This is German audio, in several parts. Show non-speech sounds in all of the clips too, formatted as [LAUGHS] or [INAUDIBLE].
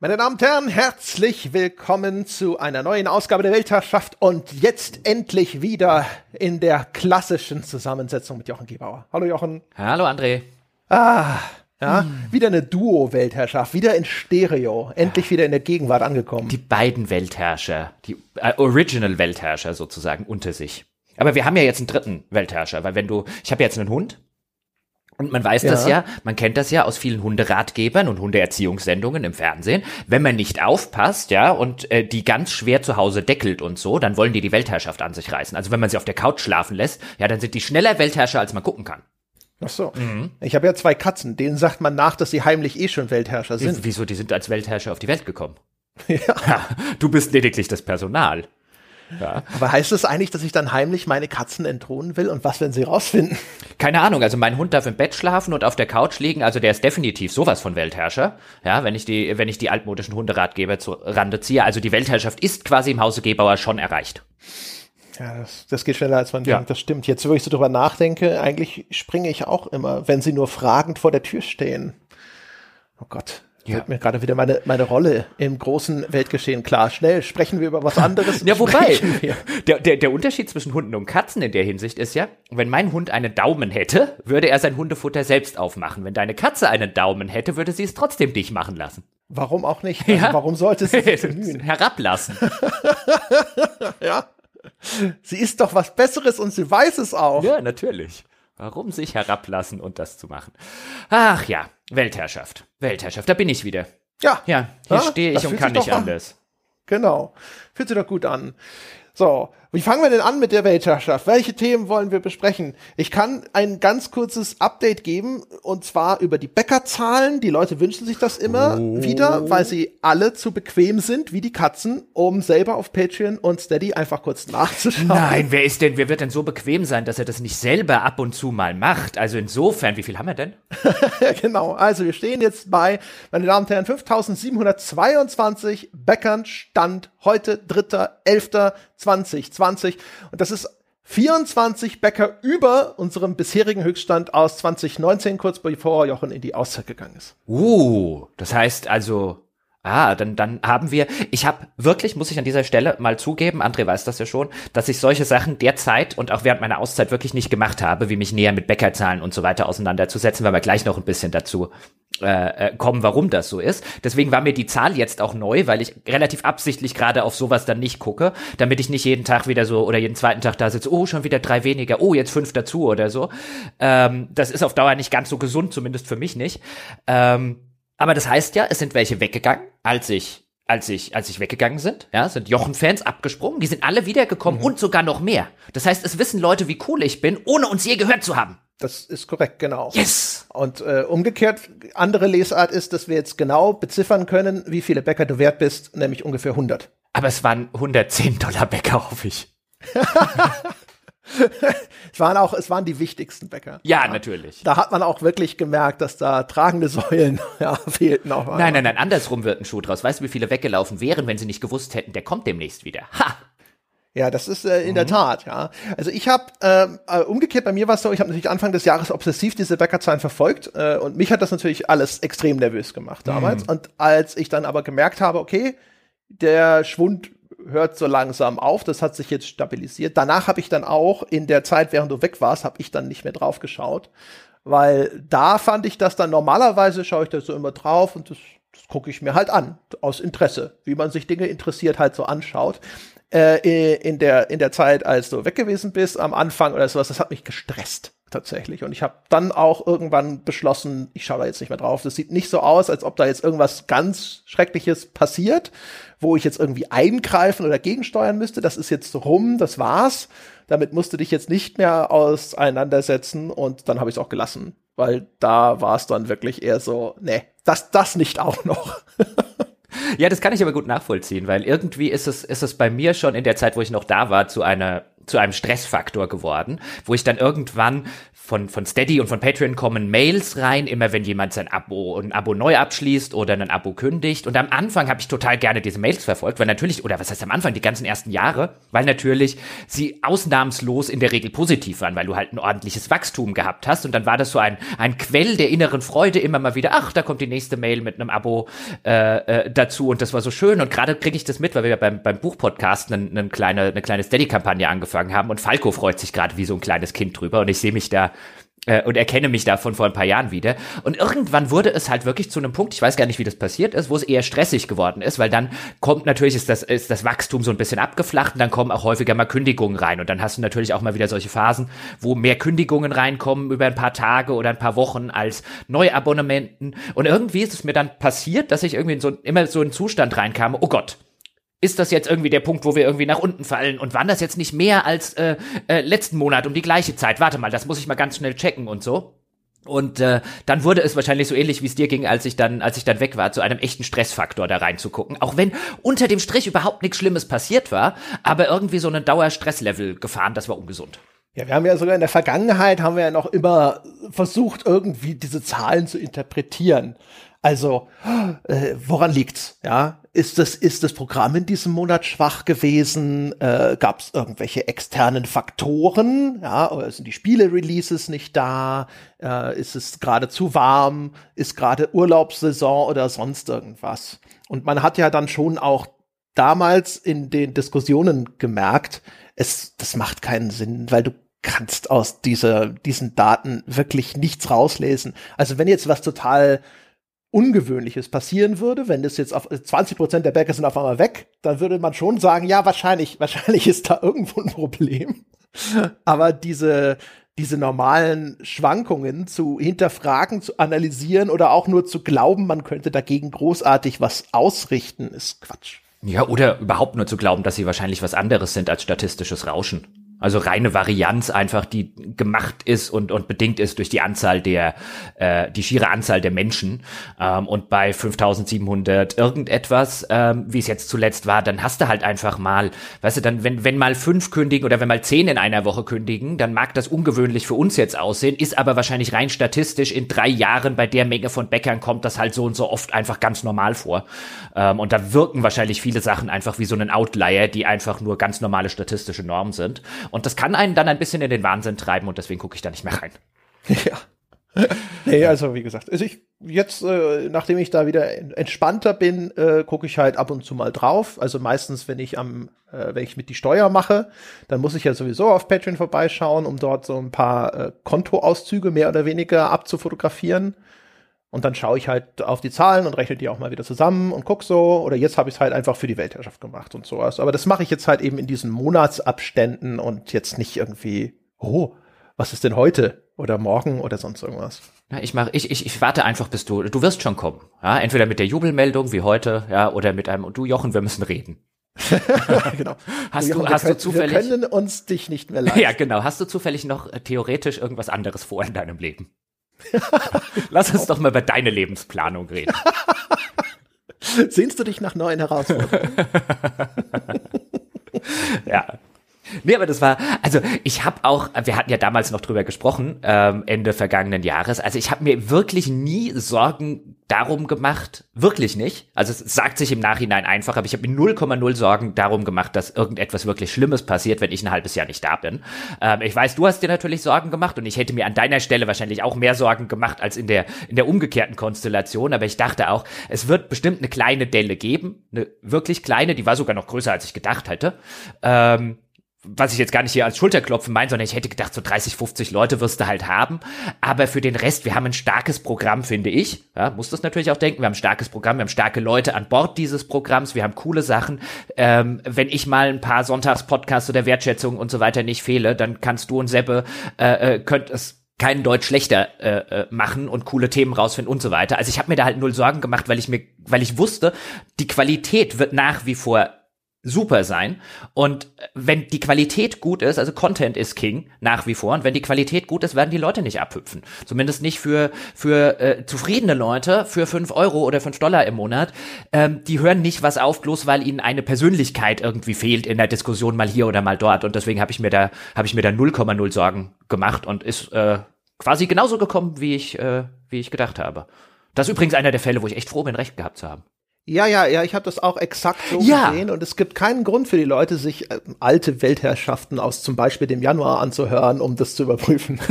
Meine Damen und Herren, herzlich willkommen zu einer neuen Ausgabe der Weltherrschaft und jetzt endlich wieder in der klassischen Zusammensetzung mit Jochen Gebauer. Hallo Jochen. Hallo André. Ah, ja, hm. wieder eine Duo-Weltherrschaft, wieder in Stereo, endlich wieder in der Gegenwart angekommen. Die beiden Weltherrscher, die äh, Original-Weltherrscher sozusagen unter sich. Aber wir haben ja jetzt einen dritten Weltherrscher, weil wenn du, ich habe jetzt einen Hund, und man weiß ja. das ja, man kennt das ja aus vielen Hunderatgebern und Hundeerziehungssendungen im Fernsehen. Wenn man nicht aufpasst, ja, und äh, die ganz schwer zu Hause deckelt und so, dann wollen die die Weltherrschaft an sich reißen. Also wenn man sie auf der Couch schlafen lässt, ja, dann sind die schneller Weltherrscher, als man gucken kann. Ach so. Mhm. Ich habe ja zwei Katzen, denen sagt man nach, dass sie heimlich eh schon Weltherrscher sind. Wieso? Die sind als Weltherrscher auf die Welt gekommen. [LAUGHS] Ja. ja du bist lediglich das Personal. Ja. Aber heißt das eigentlich, dass ich dann heimlich meine Katzen entthronen will? Und was, wenn sie rausfinden? Keine Ahnung. Also mein Hund darf im Bett schlafen und auf der Couch liegen. Also der ist definitiv sowas von Weltherrscher. Ja, wenn ich die, wenn ich die altmodischen Hunderatgeber zu Rande ziehe. Also die Weltherrschaft ist quasi im Hause Gebauer schon erreicht. Ja, das, das geht schneller, als man ja. denkt. Das stimmt. Jetzt, wo ich so drüber nachdenke, eigentlich springe ich auch immer, wenn sie nur fragend vor der Tür stehen. Oh Gott. Ja. Wird mir gerade wieder meine, meine Rolle im großen Weltgeschehen klar. Schnell sprechen wir über was anderes. [LAUGHS] ja, wobei, der, der, der Unterschied zwischen Hunden und Katzen in der Hinsicht ist ja, wenn mein Hund einen Daumen hätte, würde er sein Hundefutter selbst aufmachen. Wenn deine Katze einen Daumen hätte, würde sie es trotzdem dich machen lassen. Warum auch nicht? Also ja. Warum sollte sie sich [LAUGHS] bemühen? Herablassen. [LAUGHS] ja. Sie ist doch was Besseres und sie weiß es auch. Ja, natürlich. Warum sich herablassen und das zu machen? Ach ja, Weltherrschaft. Weltherrschaft, da bin ich wieder. Ja. Ja, hier ja, stehe ich und kann nicht anders. Genau. Fühlt sich doch gut an. So, wie fangen wir denn an mit der Weltherrschaft? Welche Themen wollen wir besprechen? Ich kann ein ganz kurzes Update geben und zwar über die Bäckerzahlen. Die Leute wünschen sich das immer oh. wieder, weil sie alle zu bequem sind, wie die Katzen, um selber auf Patreon und Steady einfach kurz nachzuschauen. Nein, wer ist denn, wer wird denn so bequem sein, dass er das nicht selber ab und zu mal macht? Also insofern, wie viel haben wir denn? [LAUGHS] genau, also wir stehen jetzt bei, meine Damen und Herren, 5722 Bäckern Stand heute 3.11.2020. 2020. Und das ist 24 Bäcker über unserem bisherigen Höchststand aus 2019, kurz bevor Jochen in die Auszeit gegangen ist. Uh, das heißt also, Ah, dann, dann haben wir, ich habe wirklich, muss ich an dieser Stelle mal zugeben, André weiß das ja schon, dass ich solche Sachen derzeit und auch während meiner Auszeit wirklich nicht gemacht habe, wie mich näher mit Bäckerzahlen und so weiter auseinanderzusetzen, weil wir gleich noch ein bisschen dazu äh, äh, kommen, warum das so ist. Deswegen war mir die Zahl jetzt auch neu, weil ich relativ absichtlich gerade auf sowas dann nicht gucke, damit ich nicht jeden Tag wieder so oder jeden zweiten Tag da sitze, oh, schon wieder drei weniger, oh, jetzt fünf dazu oder so. Ähm, das ist auf Dauer nicht ganz so gesund, zumindest für mich nicht. Ähm, aber das heißt ja, es sind welche weggegangen, als ich als ich, als ich weggegangen sind, ja, sind Jochen-Fans abgesprungen, die sind alle wiedergekommen mhm. und sogar noch mehr. Das heißt, es wissen Leute, wie cool ich bin, ohne uns je gehört zu haben. Das ist korrekt, genau. Yes! Und äh, umgekehrt, andere Lesart ist, dass wir jetzt genau beziffern können, wie viele Bäcker du wert bist, nämlich ungefähr 100. Aber es waren 110 Dollar Bäcker, hoffe ich. [LAUGHS] [LAUGHS] es waren auch, es waren die wichtigsten Bäcker. Ja, ja, natürlich. Da hat man auch wirklich gemerkt, dass da tragende [LAUGHS] Säulen ja, fehlten auch. Nein, nein, nein, andersrum wird ein Schuh draus. Weißt du, wie viele weggelaufen wären, wenn sie nicht gewusst hätten, der kommt demnächst wieder? Ha! Ja, das ist äh, in mhm. der Tat, ja. Also ich habe ähm, äh, umgekehrt bei mir war es so, ich habe natürlich Anfang des Jahres obsessiv diese Bäckerzahlen verfolgt äh, und mich hat das natürlich alles extrem nervös gemacht damals. Mhm. Und als ich dann aber gemerkt habe, okay, der Schwund hört so langsam auf. Das hat sich jetzt stabilisiert. Danach habe ich dann auch in der Zeit, während du weg warst, habe ich dann nicht mehr drauf geschaut, weil da fand ich das dann normalerweise schaue ich da so immer drauf und das, das gucke ich mir halt an aus Interesse, wie man sich Dinge interessiert halt so anschaut. Äh, in der in der Zeit, als du weg gewesen bist am Anfang oder sowas, das hat mich gestresst tatsächlich. Und ich habe dann auch irgendwann beschlossen, ich schaue da jetzt nicht mehr drauf. Das sieht nicht so aus, als ob da jetzt irgendwas ganz Schreckliches passiert, wo ich jetzt irgendwie eingreifen oder gegensteuern müsste. Das ist jetzt rum, das war's. Damit musste dich jetzt nicht mehr auseinandersetzen und dann habe ich es auch gelassen, weil da war es dann wirklich eher so, nee, das, das nicht auch noch. [LAUGHS] ja, das kann ich aber gut nachvollziehen, weil irgendwie ist es, ist es bei mir schon in der Zeit, wo ich noch da war, zu einer zu einem Stressfaktor geworden, wo ich dann irgendwann von, von Steady und von Patreon kommen Mails rein, immer wenn jemand sein Abo, ein Abo neu abschließt oder ein Abo kündigt. Und am Anfang habe ich total gerne diese Mails verfolgt, weil natürlich, oder was heißt am Anfang, die ganzen ersten Jahre, weil natürlich sie ausnahmslos in der Regel positiv waren, weil du halt ein ordentliches Wachstum gehabt hast. Und dann war das so ein, ein Quell der inneren Freude, immer mal wieder, ach, da kommt die nächste Mail mit einem Abo äh, äh, dazu. Und das war so schön. Und gerade kriege ich das mit, weil wir beim, beim Buchpodcast eine, eine kleine, eine kleine Steady-Kampagne angefangen haben. Und Falco freut sich gerade wie so ein kleines Kind drüber. Und ich sehe mich da äh, und erkenne mich davon vor ein paar Jahren wieder. Und irgendwann wurde es halt wirklich zu einem Punkt, ich weiß gar nicht, wie das passiert ist, wo es eher stressig geworden ist, weil dann kommt natürlich, ist das, ist das Wachstum so ein bisschen abgeflacht und dann kommen auch häufiger mal Kündigungen rein. Und dann hast du natürlich auch mal wieder solche Phasen, wo mehr Kündigungen reinkommen über ein paar Tage oder ein paar Wochen als Neuabonnementen. Und irgendwie ist es mir dann passiert, dass ich irgendwie in so, immer so einen Zustand reinkam, oh Gott, ist das jetzt irgendwie der Punkt, wo wir irgendwie nach unten fallen? Und waren das jetzt nicht mehr als äh, äh, letzten Monat um die gleiche Zeit? Warte mal, das muss ich mal ganz schnell checken und so. Und äh, dann wurde es wahrscheinlich so ähnlich, wie es dir ging, als ich dann, als ich dann weg war, zu einem echten Stressfaktor da reinzugucken. Auch wenn unter dem Strich überhaupt nichts Schlimmes passiert war, aber irgendwie so ein Dauerstresslevel gefahren, das war ungesund. Ja, wir haben ja sogar in der Vergangenheit haben wir ja noch immer versucht, irgendwie diese Zahlen zu interpretieren. Also, äh, woran liegt's? Ja, ist das, ist das Programm in diesem Monat schwach gewesen? Äh, Gab es irgendwelche externen Faktoren? Ja, oder sind die Spiele-Releases nicht da? Äh, ist es gerade zu warm? Ist gerade Urlaubssaison oder sonst irgendwas? Und man hat ja dann schon auch damals in den Diskussionen gemerkt, es, das macht keinen Sinn, weil du kannst aus dieser, diesen Daten wirklich nichts rauslesen. Also wenn jetzt was total Ungewöhnliches passieren würde, wenn das jetzt auf 20 Prozent der Bäcker sind auf einmal weg, dann würde man schon sagen, ja, wahrscheinlich, [LAUGHS] wahrscheinlich ist da irgendwo ein Problem. Aber diese, diese normalen Schwankungen zu hinterfragen, zu analysieren oder auch nur zu glauben, man könnte dagegen großartig was ausrichten, ist Quatsch. Ja, oder überhaupt nur zu glauben, dass sie wahrscheinlich was anderes sind als statistisches Rauschen. Also reine Varianz einfach, die gemacht ist und, und bedingt ist durch die Anzahl der, äh, die schiere Anzahl der Menschen. Ähm, und bei 5700 irgendetwas, ähm, wie es jetzt zuletzt war, dann hast du halt einfach mal, weißt du, dann, wenn, wenn mal fünf kündigen oder wenn mal zehn in einer Woche kündigen, dann mag das ungewöhnlich für uns jetzt aussehen, ist aber wahrscheinlich rein statistisch in drei Jahren bei der Menge von Bäckern kommt das halt so und so oft einfach ganz normal vor. Ähm, und da wirken wahrscheinlich viele Sachen einfach wie so ein Outlier, die einfach nur ganz normale statistische Normen sind. Und das kann einen dann ein bisschen in den Wahnsinn treiben und deswegen gucke ich da nicht mehr rein. [LAUGHS] Ja. nee, also wie gesagt, also ich jetzt, äh, nachdem ich da wieder entspannter bin, äh, gucke ich halt ab und zu mal drauf. Also meistens, wenn ich am, äh, wenn ich mit die Steuer mache, dann muss ich ja sowieso auf Patreon vorbeischauen, um dort so ein paar äh, Kontoauszüge mehr oder weniger abzufotografieren. Und dann schaue ich halt auf die Zahlen und rechne die auch mal wieder zusammen und guck so. Oder jetzt habe ich es halt einfach für die Weltherrschaft gemacht und sowas. Aber das mache ich jetzt halt eben in diesen Monatsabständen und jetzt nicht irgendwie, oh, was ist denn heute oder morgen oder sonst irgendwas. Ja, ich mach, ich, ich, ich warte einfach, bis du, du wirst schon kommen. Ja, entweder mit der Jubelmeldung wie heute, ja, oder mit einem, du Jochen, wir müssen reden. [LAUGHS] [LAUGHS] genau. Hast du, hast können, du zufällig? Wir können uns dich nicht mehr leisten. Ja, genau. Hast du zufällig noch äh, theoretisch irgendwas anderes vor in deinem Leben? [LAUGHS] Lass uns doch mal über deine Lebensplanung reden. [LAUGHS] Sehnst du dich nach neuen Herausforderungen? [LAUGHS] ja. Nee, aber das war, also ich habe auch, wir hatten ja damals noch drüber gesprochen, ähm, Ende vergangenen Jahres, also ich habe mir wirklich nie Sorgen darum gemacht, wirklich nicht. Also es sagt sich im Nachhinein einfach, aber ich habe mir 0,0 Sorgen darum gemacht, dass irgendetwas wirklich Schlimmes passiert, wenn ich ein halbes Jahr nicht da bin. Ähm, ich weiß, du hast dir natürlich Sorgen gemacht und ich hätte mir an deiner Stelle wahrscheinlich auch mehr Sorgen gemacht als in der, in der umgekehrten Konstellation, aber ich dachte auch, es wird bestimmt eine kleine Delle geben, eine wirklich kleine, die war sogar noch größer, als ich gedacht hätte. Ähm, was ich jetzt gar nicht hier als Schulterklopfen meine, sondern ich hätte gedacht, so 30, 50 Leute wirst du halt haben. Aber für den Rest, wir haben ein starkes Programm, finde ich. Ja, muss das natürlich auch denken. Wir haben ein starkes Programm, wir haben starke Leute an Bord dieses Programms, wir haben coole Sachen. Ähm, wenn ich mal ein paar Sonntagspodcasts oder Wertschätzung und so weiter nicht fehle, dann kannst du und Seppe, äh, äh, könnt es keinen Deutsch schlechter äh, äh, machen und coole Themen rausfinden und so weiter. Also ich habe mir da halt null Sorgen gemacht, weil ich mir, weil ich wusste, die Qualität wird nach wie vor super sein. Und wenn die Qualität gut ist, also Content ist King nach wie vor, und wenn die Qualität gut ist, werden die Leute nicht abhüpfen. Zumindest nicht für, für äh, zufriedene Leute, für fünf Euro oder fünf Dollar im Monat. Ähm, die hören nicht was auf, bloß weil ihnen eine Persönlichkeit irgendwie fehlt in der Diskussion mal hier oder mal dort. Und deswegen habe ich mir da, habe ich mir da 0,0 Sorgen gemacht und ist äh, quasi genauso gekommen, wie ich, äh, wie ich gedacht habe. Das ist übrigens einer der Fälle, wo ich echt froh bin, recht gehabt zu haben. Ja, ja, ja, ich habe das auch exakt so Ja. gesehen und es gibt keinen Grund für die Leute, sich äh, alte Weltherrschaften aus zum Beispiel dem Januar anzuhören, um das zu überprüfen. [LAUGHS]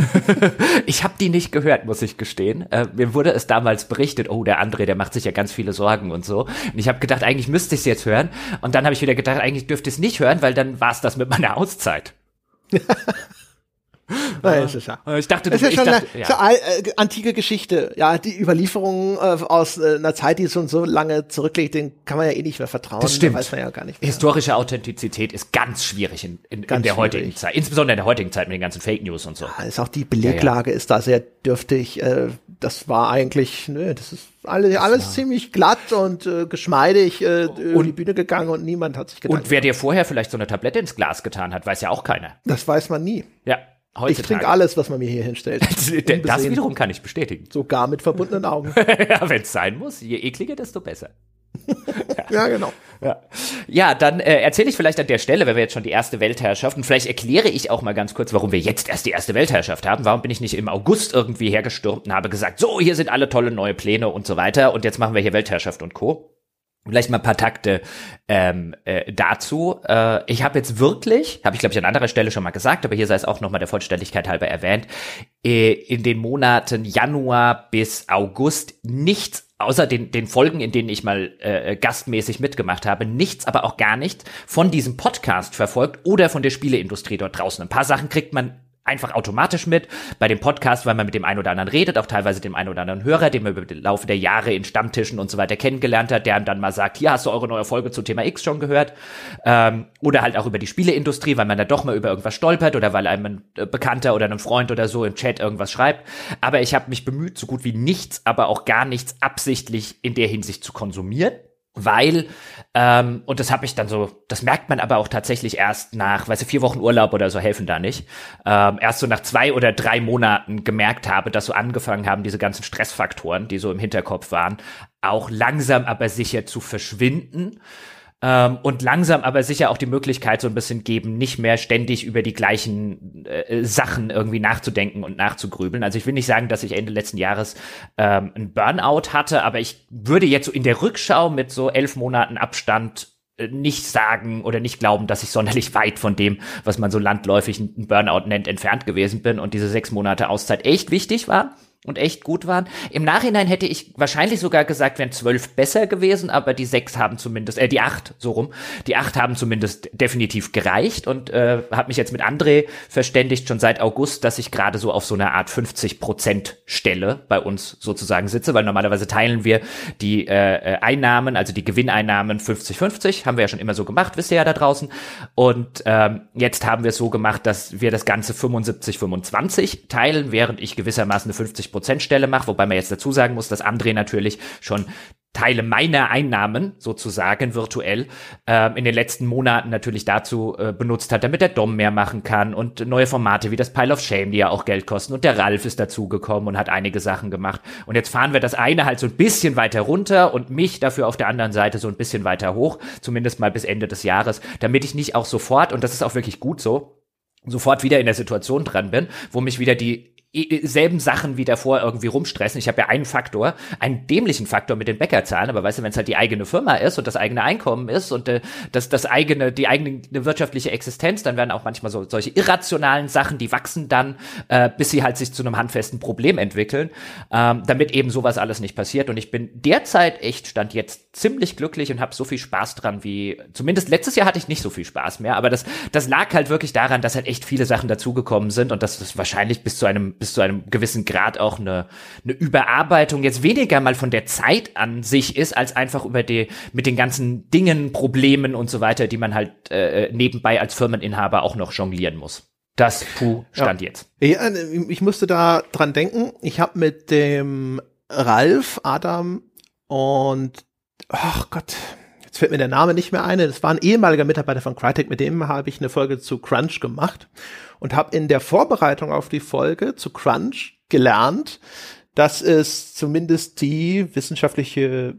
Ich habe die nicht gehört, muss ich gestehen. Äh, mir wurde es damals berichtet, oh, der André, der macht sich ja ganz viele Sorgen und so. Und ich habe gedacht, eigentlich müsste ich es jetzt hören. Und dann habe ich wieder gedacht, eigentlich dürfte ich es nicht hören, weil dann war es das mit meiner Auszeit. [LAUGHS] [LAUGHS] Es ist ja. Äh, Ich dachte, Es ist schon dachte, eine ja. so äh, antike Geschichte. Ja, die Überlieferungen äh, aus äh, einer Zeit, die schon so lange zurückliegt, den kann man ja eh nicht mehr vertrauen. Das stimmt. Da weiß man ja gar nicht mehr. Historische Authentizität ist ganz schwierig in, in, in Ganz der schwierig. heutigen Zeit. Insbesondere in der heutigen Zeit mit den ganzen Fake News und so. Ja, Ist auch die Beleglage ist da sehr dürftig. Äh, das war eigentlich, nö, das ist alle, alles ziemlich glatt und äh, geschmeidig äh, über die Bühne gegangen und niemand hat sich gedacht. Und wer dir vorher vielleicht so eine Tablette ins Glas getan hat, weiß ja auch keiner. das weiß man nie. Ja, Ich heutzutage. trinke alles, was man mir hier hinstellt. [LAUGHS] Das Unbesehen. wiederum kann ich bestätigen. Sogar mit verbundenen Augen. [LAUGHS] ja, wenn es sein muss, je ekliger, desto besser. [LAUGHS] ja, genau. Ja, ja dann äh, erzähle ich vielleicht an der Stelle, wenn wir jetzt schon die erste Weltherrschaft, und vielleicht erkläre ich auch mal ganz kurz, warum wir jetzt erst die erste Weltherrschaft haben. Warum bin ich nicht im August irgendwie hergestürmt und habe gesagt, so, hier sind alle tolle neue Pläne und so weiter, und jetzt machen wir hier Weltherrschaft und Co. Vielleicht mal ein paar Takte ähm, äh, dazu. Äh, ich habe jetzt wirklich, habe ich glaube ich an anderer Stelle schon mal gesagt, aber hier sei es auch nochmal der Vollständigkeit halber erwähnt, äh, in den Monaten Januar bis August nichts außer den, den Folgen, in denen ich mal äh, gastmäßig mitgemacht habe, nichts, aber auch gar nicht von diesem Podcast verfolgt oder von der Spieleindustrie dort draußen. Ein paar Sachen kriegt man einfach automatisch mit. Bei dem Podcast, weil man mit dem einen oder anderen redet, auch teilweise dem einen oder anderen Hörer, den man über den Laufe der Jahre in Stammtischen und so weiter kennengelernt hat, der einem dann mal sagt, hier hast du eure neue Folge zu Thema X schon gehört. Ähm, oder halt auch über die Spieleindustrie, weil man da doch mal über irgendwas stolpert oder weil einem ein äh, Bekannter oder ein Freund oder so im Chat irgendwas schreibt. Aber ich habe mich bemüht, so gut wie nichts, aber auch gar nichts absichtlich in der Hinsicht zu konsumieren weil, ähm, und das habe ich dann so, das merkt man aber auch tatsächlich erst nach, weißt du, vier Wochen Urlaub oder so helfen da nicht, ähm, erst so nach zwei oder drei Monaten gemerkt habe, dass so angefangen haben, diese ganzen Stressfaktoren, die so im Hinterkopf waren, auch langsam aber sicher zu verschwinden. Ähm, und langsam aber sicher auch die Möglichkeit so ein bisschen geben, nicht mehr ständig über die gleichen äh, Sachen irgendwie nachzudenken und nachzugrübeln. Also ich will nicht sagen, dass ich Ende letzten Jahres ähm, ein Burnout hatte, aber ich würde jetzt so in der Rückschau mit so elf Monaten Abstand äh, nicht sagen oder nicht glauben, dass ich sonderlich weit von dem, was man so landläufig einen Burnout nennt, entfernt gewesen bin und diese sechs Monate Auszeit echt wichtig war und echt gut waren. Im Nachhinein hätte ich wahrscheinlich sogar gesagt, wären zwölf besser gewesen, aber die sechs haben zumindest, äh, die acht, so rum, die acht haben zumindest definitiv gereicht und äh, habe mich jetzt mit André verständigt, schon seit August, dass ich gerade so auf so einer Art 50 Prozent Stelle bei uns sozusagen sitze, weil normalerweise teilen wir die äh, äh, Einnahmen, also die Gewinneinnahmen 50-50, haben wir ja schon immer so gemacht, wisst ihr ja da draußen. Und ähm, jetzt haben wir es so gemacht, dass wir das Ganze 75-25 teilen, während ich gewissermaßen eine 50 Prozent Stelle mache, wobei man jetzt dazu sagen muss, dass André natürlich schon Teile meiner Einnahmen sozusagen virtuell ähm, in den letzten Monaten natürlich dazu äh, benutzt hat, damit der Dom mehr machen kann und neue Formate wie das Pile of Shame, die ja auch Geld kosten. Und der Ralf ist dazugekommen und hat einige Sachen gemacht. Und jetzt fahren wir das eine halt so ein bisschen weiter runter und mich dafür auf der anderen Seite so ein bisschen weiter hoch, zumindest mal bis Ende des Jahres, damit ich nicht auch sofort, und das ist auch wirklich gut so, sofort wieder in der Situation dran bin, wo mich wieder die selben Sachen wie davor irgendwie rumstressen. Ich habe ja einen Faktor, einen dämlichen Faktor mit den Bäckerzahlen, aber weißt du, wenn es halt die eigene Firma ist und das eigene Einkommen ist und äh, das, das eigene, die eigene wirtschaftliche Existenz, dann werden auch manchmal so solche irrationalen Sachen, die wachsen dann, äh, bis sie halt sich zu einem handfesten Problem entwickeln, ähm, damit eben sowas alles nicht passiert. Und ich bin derzeit echt, stand jetzt ziemlich glücklich und habe so viel Spaß dran wie, zumindest letztes Jahr hatte ich nicht so viel Spaß mehr, aber das, das lag halt wirklich daran, dass halt echt viele Sachen dazugekommen sind und dass das wahrscheinlich bis zu einem, bis zu einem gewissen Grad auch eine, eine Überarbeitung jetzt weniger mal von der Zeit an sich ist, als einfach über die, mit den ganzen Dingen, Problemen und so weiter, die man halt äh, nebenbei als Firmeninhaber auch noch jonglieren muss. Das Puh stand jetzt. Ja, ich musste da dran denken. Ich habe mit dem Ralf, Adam und ach Gott, jetzt fällt mir der Name nicht mehr ein, das war ein ehemaliger Mitarbeiter von Crytek, mit dem habe ich eine Folge zu Crunch gemacht und habe in der Vorbereitung auf die Folge zu Crunch gelernt, dass es zumindest die wissenschaftliche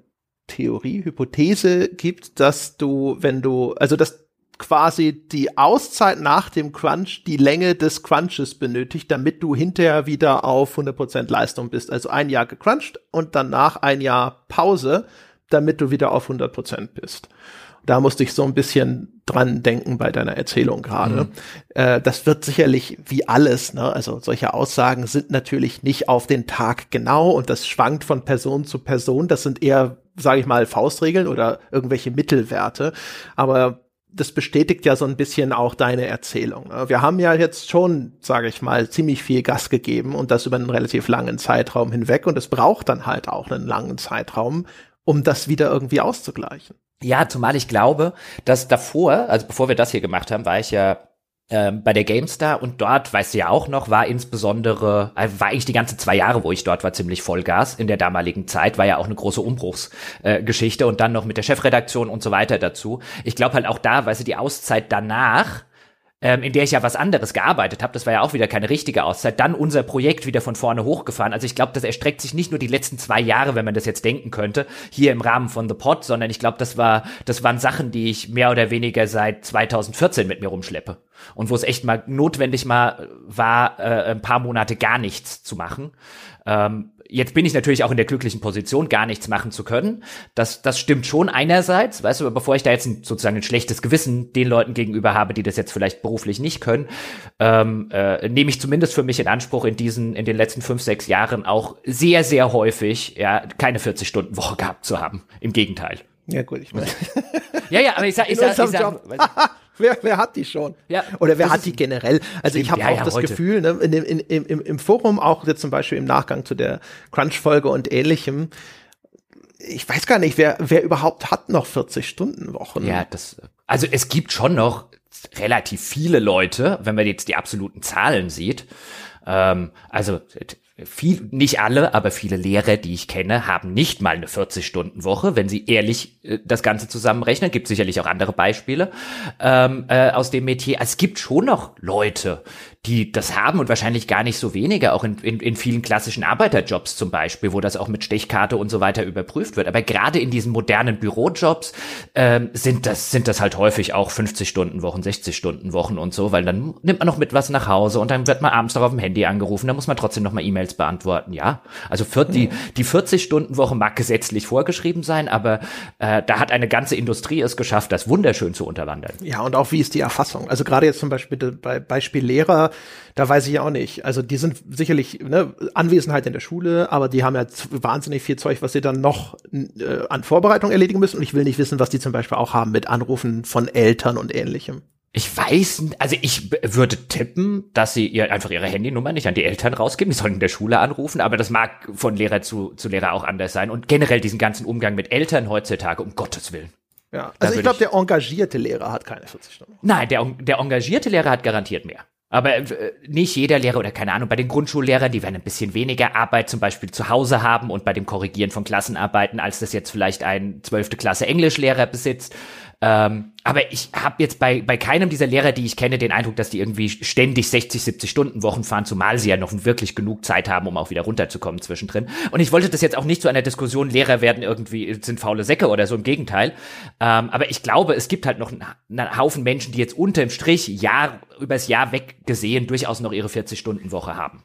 Theorie, Hypothese gibt, dass du, wenn du, also dass quasi die Auszeit nach dem Crunch die Länge des Crunches benötigt, damit du hinterher wieder auf 100% Leistung bist. Also ein Jahr gecrunched und danach ein Jahr Pause, damit du wieder auf 100% bist. Da musste ich so ein bisschen dran denken bei deiner Erzählung gerade. Mhm. Äh, das wird sicherlich wie alles, ne? also solche Aussagen sind natürlich nicht auf den Tag genau und das schwankt von Person zu Person. Das sind eher, sage ich mal, Faustregeln oder irgendwelche Mittelwerte. Aber das bestätigt ja so ein bisschen auch deine Erzählung. Ne? Wir haben ja jetzt schon, sage ich mal, ziemlich viel Gas gegeben und das über einen relativ langen Zeitraum hinweg und es braucht dann halt auch einen langen Zeitraum, um das wieder irgendwie auszugleichen. Ja, zumal ich glaube, dass davor, also bevor wir das hier gemacht haben, war ich ja ähm, bei der GameStar und dort, weißt du ja auch noch, war insbesondere, äh, war eigentlich die ganze zwei Jahre, wo ich dort war, ziemlich Vollgas in der damaligen Zeit, war ja auch eine große Umbruchsgeschichte äh, und dann noch mit der Chefredaktion und so weiter dazu. Ich glaube halt auch da, weißt du, die Auszeit danach, ähm, in der ich ja was anderes gearbeitet habe, das war ja auch wieder keine richtige Auszeit, dann unser Projekt wieder von vorne hochgefahren. Also ich glaube, das erstreckt sich nicht nur die letzten zwei Jahre, wenn man das jetzt denken könnte, hier im Rahmen von The Pod, sondern ich glaube, das war, das waren Sachen, die ich mehr oder weniger seit 2014 mit mir rumschleppe. Und wo es echt mal notwendig mal war, äh, ein paar Monate gar nichts zu machen. Ähm, jetzt bin ich natürlich auch in der glücklichen Position, gar nichts machen zu können. Das, das stimmt schon einerseits, weißt du, bevor ich da jetzt ein, sozusagen ein schlechtes Gewissen den Leuten gegenüber habe, die das jetzt vielleicht beruflich nicht können, ähm, äh, nehme ich zumindest für mich in Anspruch, in diesen, in den letzten fünf, sechs Jahren auch sehr, sehr häufig, ja, keine 40-Stunden-Woche gehabt zu haben. Im Gegenteil. Ja, gut, ich meine. ja, ja, aber ich sag, ich sag, ich sag, wer, wer hat die schon? Ja, Oder wer hat die generell? Also ich habe ja, auch ja, das heute. Gefühl, ne, in dem, in, im, im Forum, auch jetzt zum Beispiel im Nachgang zu der Crunch-Folge und ähnlichem, ich weiß gar nicht, wer, wer überhaupt hat noch 40-Stunden-Wochen. Ja, das, also es gibt schon noch relativ viele Leute, wenn man jetzt die absoluten Zahlen sieht. Ähm, also viel, nicht alle, aber viele Lehrer, die ich kenne, haben nicht mal eine 40-Stunden-Woche, wenn sie ehrlich äh, das Ganze zusammenrechnen. Gibt sicherlich auch andere Beispiele ähm, äh, aus dem Metier. Es gibt schon noch Leute, die das haben und wahrscheinlich gar nicht so wenige, auch in, in, in vielen klassischen Arbeiterjobs zum Beispiel, wo das auch mit Stechkarte und so weiter überprüft wird. Aber gerade in diesen modernen Bürojobs ähm, sind das sind das halt häufig auch 50 Stunden Wochen, 60 Stunden Wochen und so, weil dann nimmt man noch mit was nach Hause und dann wird man abends noch auf dem Handy angerufen, dann muss man trotzdem noch mal E-Mails beantworten. Ja, also für die die 40 Stunden Woche mag gesetzlich vorgeschrieben sein, aber äh, da hat eine ganze Industrie es geschafft, das wunderschön zu unterwandern. Ja und auch wie ist die Erfassung? Also gerade jetzt zum Beispiel bei Beispiel Lehrer da weiß ich auch nicht. Also die sind sicherlich ne, Anwesenheit in der Schule, aber die haben ja wahnsinnig viel Zeug, was sie dann noch äh, an Vorbereitung erledigen müssen. Und ich will nicht wissen, was die zum Beispiel auch haben mit Anrufen von Eltern und ähnlichem. Ich weiß, also ich würde tippen, dass sie ihr einfach ihre Handynummer nicht an die Eltern rausgeben. Die sollen in der Schule anrufen, aber das mag von Lehrer zu, zu Lehrer auch anders sein. Und generell diesen ganzen Umgang mit Eltern heutzutage, um Gottes Willen. Ja, also ich glaube, der engagierte Lehrer hat keine 40 Stunden. Nein, der, der engagierte Lehrer hat garantiert mehr. Aber äh, nicht jeder Lehrer oder keine Ahnung, bei den Grundschullehrern, die werden ein bisschen weniger Arbeit zum Beispiel zu Hause haben und bei dem Korrigieren von Klassenarbeiten, als das jetzt vielleicht ein zwölfte Klasse Englischlehrer besitzt. Ähm, aber ich habe jetzt bei, bei keinem dieser Lehrer, die ich kenne, den Eindruck, dass die irgendwie ständig 60, 70 Stunden Wochen fahren, zumal sie ja noch wirklich genug Zeit haben, um auch wieder runterzukommen zwischendrin. Und ich wollte das jetzt auch nicht zu einer Diskussion, Lehrer werden irgendwie, sind faule Säcke oder so, im Gegenteil. Ähm, aber ich glaube, es gibt halt noch einen, Haufen Menschen, die jetzt unterm Strich Jahr, übers Jahr weggesehen durchaus noch ihre 40-Stunden-Woche haben.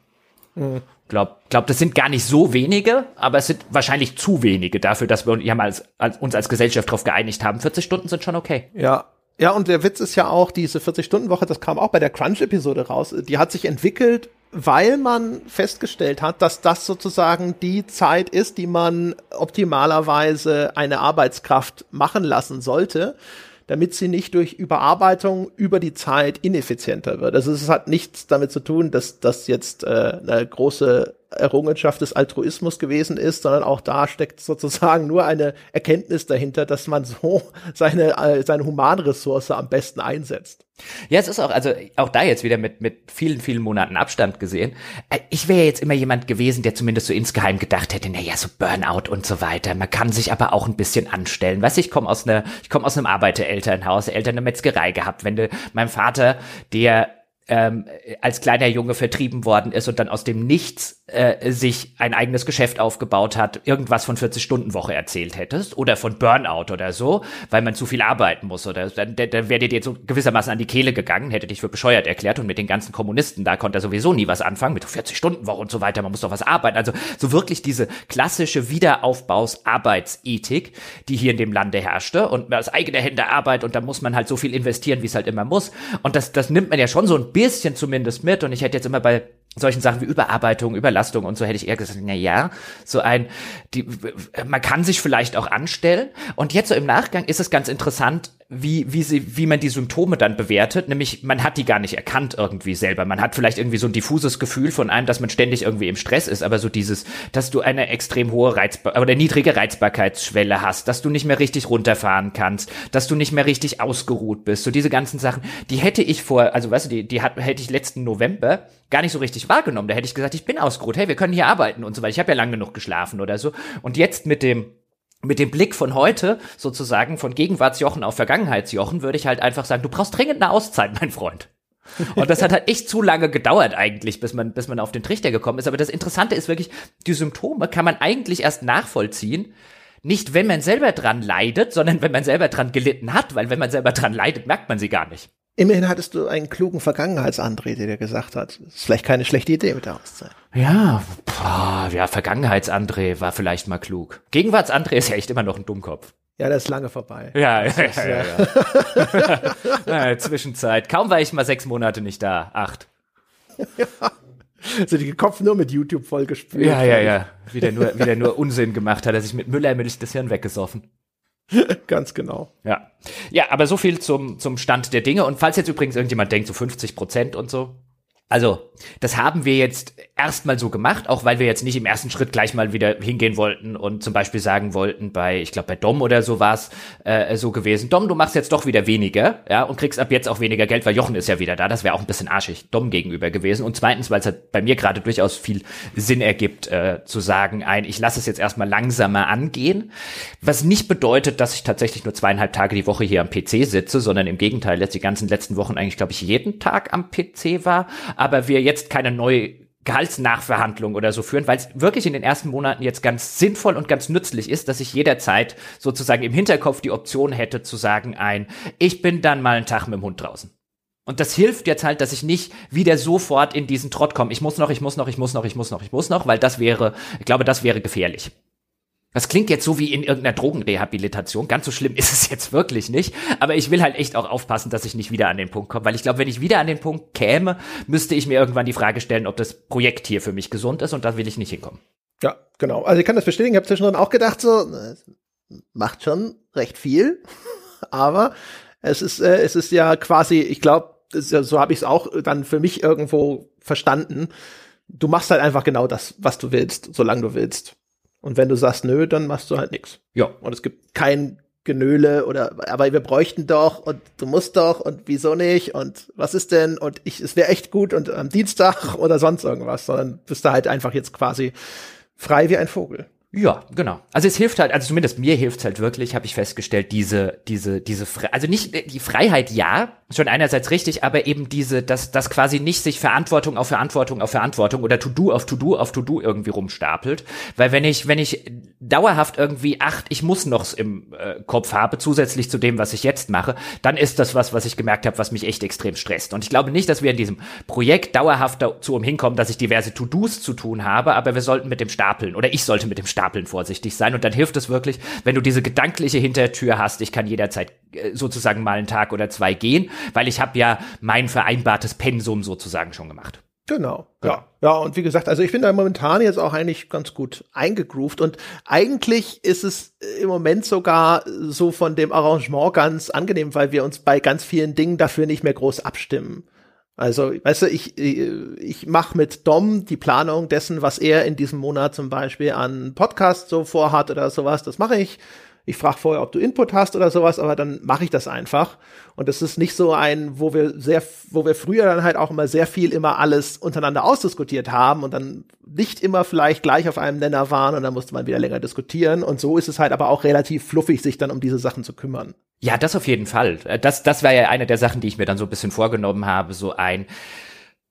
Glaub, glaub, das sind gar nicht so wenige, aber es sind wahrscheinlich zu wenige dafür, dass wir uns, als, als, uns als Gesellschaft darauf geeinigt haben. 40 Stunden sind schon okay. Ja. Ja, und der Witz ist ja auch, diese 40-Stunden-Woche, das kam auch bei der Crunch-Episode raus, die hat sich entwickelt, weil man festgestellt hat, dass das sozusagen die Zeit ist, die man optimalerweise eine Arbeitskraft machen lassen sollte damit sie nicht durch Überarbeitung über die Zeit ineffizienter wird. Also es hat nichts damit zu tun, dass das jetzt äh, eine große Errungenschaft des Altruismus gewesen ist, sondern auch da steckt sozusagen nur eine Erkenntnis dahinter, dass man so seine, äh, seine Humanressource am besten einsetzt. Ja, es ist auch, also auch da jetzt wieder mit, mit vielen, vielen Monaten Abstand gesehen. Äh, ich wäre jetzt immer jemand gewesen, der zumindest so insgeheim gedacht hätte, na ja, so Burnout und so weiter. Man kann sich aber auch ein bisschen anstellen. Weißt du, ich komme aus einer, ich komme aus einem Arbeiterelternhaus, Eltern eine Metzgerei gehabt. Wenn du, mein Vater, der ähm, als kleiner Junge vertrieben worden ist und dann aus dem Nichts äh, sich ein eigenes Geschäft aufgebaut hat, irgendwas von 40-Stunden-Woche erzählt hättest oder von Burnout oder so, weil man zu viel arbeiten muss oder dann, dann wäre dir so gewissermaßen an die Kehle gegangen, hätte dich für bescheuert erklärt und mit den ganzen Kommunisten, da konnte er sowieso nie was anfangen, mit 40-Stunden-Woche und so weiter, man muss doch was arbeiten. Also so wirklich diese klassische Wiederaufbaus-Arbeitsethik, die hier in dem Lande herrschte und aus eigener Hände Arbeit und da muss man halt so viel investieren, wie es halt immer muss. Und das, das nimmt man ja schon so ein bisschen zumindest mit und ich hätte jetzt immer bei solchen Sachen wie Überarbeitung, Überlastung und so hätte ich eher gesagt, na ja, so ein, die, man kann sich vielleicht auch anstellen. Und jetzt so im Nachgang ist es ganz interessant, wie, wie sie, wie man die Symptome dann bewertet. Nämlich, man hat die gar nicht erkannt irgendwie selber. Man hat vielleicht irgendwie so ein diffuses Gefühl von einem, dass man ständig irgendwie im Stress ist. Aber so dieses, dass du eine extrem hohe Reizbar oder niedrige Reizbarkeitsschwelle hast, dass du nicht mehr richtig runterfahren kannst, dass du nicht mehr richtig ausgeruht bist. So diese ganzen Sachen, die hätte ich vor, also weißt du, die, die hat, hätte ich letzten November gar nicht so richtig wahrgenommen. Da hätte ich gesagt, ich bin ausgeruht. Hey, wir können hier arbeiten und so weiter. Ich habe ja lang genug geschlafen oder so. Und jetzt mit dem mit dem Blick von heute, sozusagen von Gegenwartsjochen auf Vergangenheitsjochen, würde ich halt einfach sagen, du brauchst dringend eine Auszeit, mein Freund. Und das hat halt echt zu lange gedauert eigentlich, bis man, bis man auf den Trichter gekommen ist. Aber das Interessante ist wirklich, die Symptome kann man eigentlich erst nachvollziehen, nicht wenn man selber dran leidet, sondern wenn man selber dran gelitten hat, weil wenn man selber dran leidet, merkt man sie gar nicht. Immerhin hattest du einen klugen Vergangenheitsandreh, der dir gesagt hat, das ist vielleicht keine schlechte Idee mit der Auszeit. Ja, boah, ja, Vergangenheitsandreh war vielleicht mal klug. Gegenwartsandreh ist ja echt immer noch ein Dummkopf. Ja, das ist lange vorbei. Ja, ja, ja, ja, ja. [LAUGHS] ja. Zwischenzeit. Kaum war ich mal sechs Monate nicht da. Acht. [LAUGHS] ja. Also die Kopf nur mit YouTube vollgespült. Ja, ja, ja. Wieder nur, wieder nur Unsinn gemacht hat, er sich mit Müllermilch das Hirn weggesoffen. [LAUGHS] Ganz genau. Ja. Ja, aber so viel zum, zum Stand der Dinge. Und falls jetzt übrigens irgendjemand denkt, so 50 Prozent und so, also, das haben wir jetzt erstmal so gemacht, auch weil wir jetzt nicht im ersten Schritt gleich mal wieder hingehen wollten und zum Beispiel sagen wollten, bei, ich glaube, bei Dom oder so war es äh, so gewesen, Dom, du machst jetzt doch wieder weniger, ja, und kriegst ab jetzt auch weniger Geld, weil Jochen ist ja wieder da. Das wäre auch ein bisschen arschig Dom gegenüber gewesen. Und zweitens, weil es halt bei mir gerade durchaus viel Sinn ergibt, äh, zu sagen, ein, ich lasse es jetzt erstmal langsamer angehen. Was nicht bedeutet, dass ich tatsächlich nur zweieinhalb Tage die Woche hier am PC sitze, sondern im Gegenteil, jetzt die ganzen letzten Wochen eigentlich, glaube ich, jeden Tag am PC war aber wir jetzt keine neue Gehaltsnachverhandlung oder so führen, weil es wirklich in den ersten Monaten jetzt ganz sinnvoll und ganz nützlich ist, dass ich jederzeit sozusagen im Hinterkopf die Option hätte zu sagen ein, ich bin dann mal einen Tag mit dem Hund draußen. Und das hilft jetzt halt, dass ich nicht wieder sofort in diesen Trott komme. Ich muss noch, ich muss noch, ich muss noch, ich muss noch, ich muss noch, weil das wäre, ich glaube, das wäre gefährlich. Das klingt jetzt so wie in irgendeiner Drogenrehabilitation. Ganz so schlimm [LAUGHS] ist es jetzt wirklich nicht. Aber ich will halt echt auch aufpassen, dass ich nicht wieder an den Punkt komme. Weil ich glaube, wenn ich wieder an den Punkt käme, müsste ich mir irgendwann die Frage stellen, ob das Projekt hier für mich gesund ist. Und da will ich nicht hinkommen. Ja, genau. Also ich kann das bestätigen. Ich habe zwischendrin auch gedacht, so, macht schon recht viel. [LAUGHS] Aber es ist, äh, es ist ja quasi, ich glaube, so habe ich es auch dann für mich irgendwo verstanden. Du machst halt einfach genau das, was du willst, solange du willst. Und wenn du sagst, nö, dann machst du halt nichts. Ja. Und es gibt kein Genöle oder aber wir bräuchten doch und du musst doch und wieso nicht und was ist denn und ich es wäre echt gut und am Dienstag [LAUGHS] oder sonst irgendwas, sondern bist du halt einfach jetzt quasi frei wie ein Vogel. Ja, genau. Also es hilft halt, also zumindest mir hilft halt wirklich, habe ich festgestellt, diese, diese, diese, Fre also nicht die Freiheit, ja, schon einerseits richtig, aber eben diese, dass, dass quasi nicht sich Verantwortung auf Verantwortung auf Verantwortung oder To-Do auf To-Do auf To-Do irgendwie rumstapelt. Weil wenn ich, wenn ich dauerhaft irgendwie acht, ich muss noch's im äh, Kopf habe, zusätzlich zu dem, was ich jetzt mache, dann ist das was, was ich gemerkt habe, was mich echt extrem stresst. Und ich glaube nicht, dass wir in diesem Projekt dauerhaft dazu umhinkommen, dass ich diverse To-Dos zu tun habe, aber wir sollten mit dem Stapeln oder ich sollte mit dem Stapeln Stapeln vorsichtig sein. Und dann hilft es wirklich, wenn du diese gedankliche Hintertür hast, ich kann jederzeit äh, sozusagen mal einen Tag oder zwei gehen, weil ich habe ja mein vereinbartes Pensum sozusagen schon gemacht. Genau, ja. Ja, und wie gesagt, also ich bin da momentan jetzt auch eigentlich ganz gut eingegroovt und eigentlich ist es im Moment sogar so von dem Arrangement ganz angenehm, weil wir uns bei ganz vielen Dingen dafür nicht mehr groß abstimmen. Also, weißt du, ich, ich mache mit Dom die Planung dessen, was er in diesem Monat zum Beispiel an Podcast so vorhat oder sowas. Das mache ich. Ich frage vorher, ob du Input hast oder sowas, aber dann mache ich das einfach. Und das ist nicht so ein, wo wir sehr, wo wir früher dann halt auch immer sehr viel immer alles untereinander ausdiskutiert haben und dann nicht immer vielleicht gleich auf einem Nenner waren und dann musste man wieder länger diskutieren. Und so ist es halt aber auch relativ fluffig, sich dann um diese Sachen zu kümmern. Ja, das auf jeden Fall. Äh, das, das war ja eine der Sachen, die ich mir dann so ein bisschen vorgenommen habe, so ein,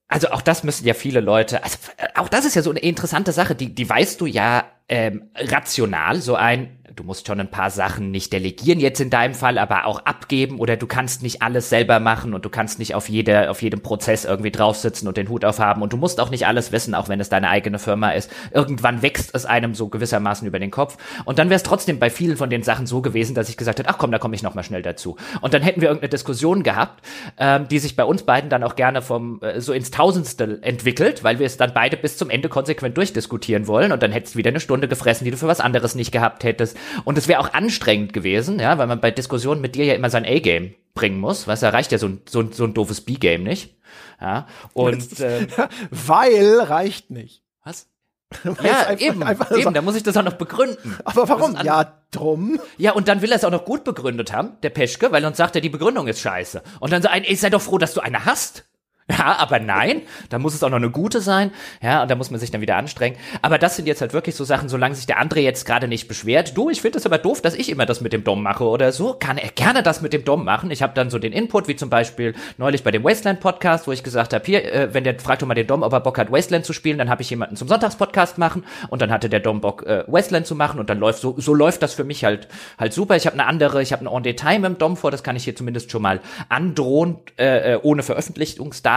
also auch das müssen ja viele Leute, also äh, auch das ist ja so eine interessante Sache, die, die weißt du ja ähm, rational, so ein, du musst schon ein paar Sachen nicht delegieren jetzt in deinem Fall, aber auch abgeben oder du kannst nicht alles selber machen und du kannst nicht auf jede, auf jedem Prozess irgendwie drauf sitzen und den Hut aufhaben und du musst auch nicht alles wissen, auch wenn es deine eigene Firma ist. Irgendwann wächst es einem so gewissermaßen über den Kopf und dann wäre es trotzdem bei vielen von den Sachen so gewesen, dass ich gesagt hätte, ach komm, da komme ich noch mal schnell dazu. Und dann hätten wir irgendeine Diskussion gehabt, ähm, die sich bei uns beiden dann auch gerne vom äh, so ins Tausendstel entwickelt, weil wir es dann beide bis zum Ende konsequent durchdiskutieren wollen und dann hättest du wieder eine Stunde gefressen, die du für was anderes nicht gehabt hättest und es wäre auch anstrengend gewesen, ja, weil man bei Diskussionen mit dir ja immer sein A-Game bringen muss. Was erreicht ja so ein, so ein, so ein doofes B-Game nicht. Ja, und äh, [LAUGHS] weil reicht nicht. Was? [LAUGHS] ja, einfach, eben, einfach eben, so. da muss ich das auch noch begründen. Aber warum? Ja, drum. Ja, und dann will er es auch noch gut begründet haben, der Peschke, weil sonst sagt er, die Begründung ist scheiße. Und dann sagt er, ey, sei doch froh, dass du eine hast. [LAUGHS] Ja, aber nein, da muss es auch noch eine gute sein. Ja, und da muss man sich dann wieder anstrengen. Aber das sind jetzt halt wirklich so Sachen, solange sich der andere jetzt gerade nicht beschwert. Du, ich finde es aber doof, dass ich immer das mit dem Dom mache oder so. Kann er gerne das mit dem Dom machen. Ich habe dann so den Input, wie zum Beispiel neulich bei dem Wasteland Podcast, wo ich gesagt habe, hier, äh, wenn der fragt doch mal den Dom, ob er Bock hat, Wasteland zu spielen, dann habe ich jemanden zum Sonntagspodcast machen und dann hatte der Dom Bock, äh, Wasteland zu machen und dann läuft so, so läuft das für mich halt halt super. Ich habe eine andere, ich habe ein On-Detail mit dem Dom vor, das kann ich hier zumindest schon mal androhen, äh, äh ohne Veröffentlichungsdatum,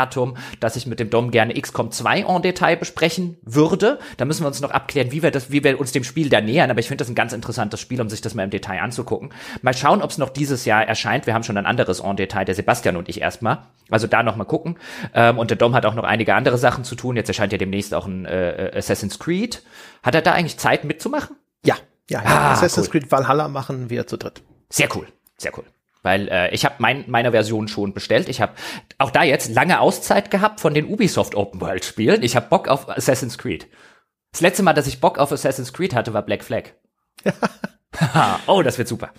dass ich mit dem Dom gerne XCOM 2 en Detail besprechen würde. Da müssen wir uns noch abklären, wie wir das, wie wir uns dem Spiel da nähern. Aber ich finde das ein ganz interessantes Spiel, um sich das mal im Detail anzugucken. Mal schauen, ob es noch dieses Jahr erscheint. Wir haben schon ein anderes en Detail, der Sebastian und ich erstmal. Also da noch mal gucken. Ähm, und der Dom hat auch noch einige andere Sachen zu tun. Jetzt erscheint ja demnächst auch ein äh, äh Assassin's Creed. Hat er da eigentlich Zeit mitzumachen? Ja, ja, ja. Ah, Assassin's cool. Creed Valhalla machen wir zu dritt. Sehr cool, sehr cool weil äh, ich habe mein, meine Version schon bestellt. Ich habe auch da jetzt lange Auszeit gehabt von den Ubisoft Open World Spielen. Ich habe Bock auf Assassin's Creed. Das letzte Mal, dass ich Bock auf Assassin's Creed hatte, war Black Flag. [LAUGHS] oh, das wird super.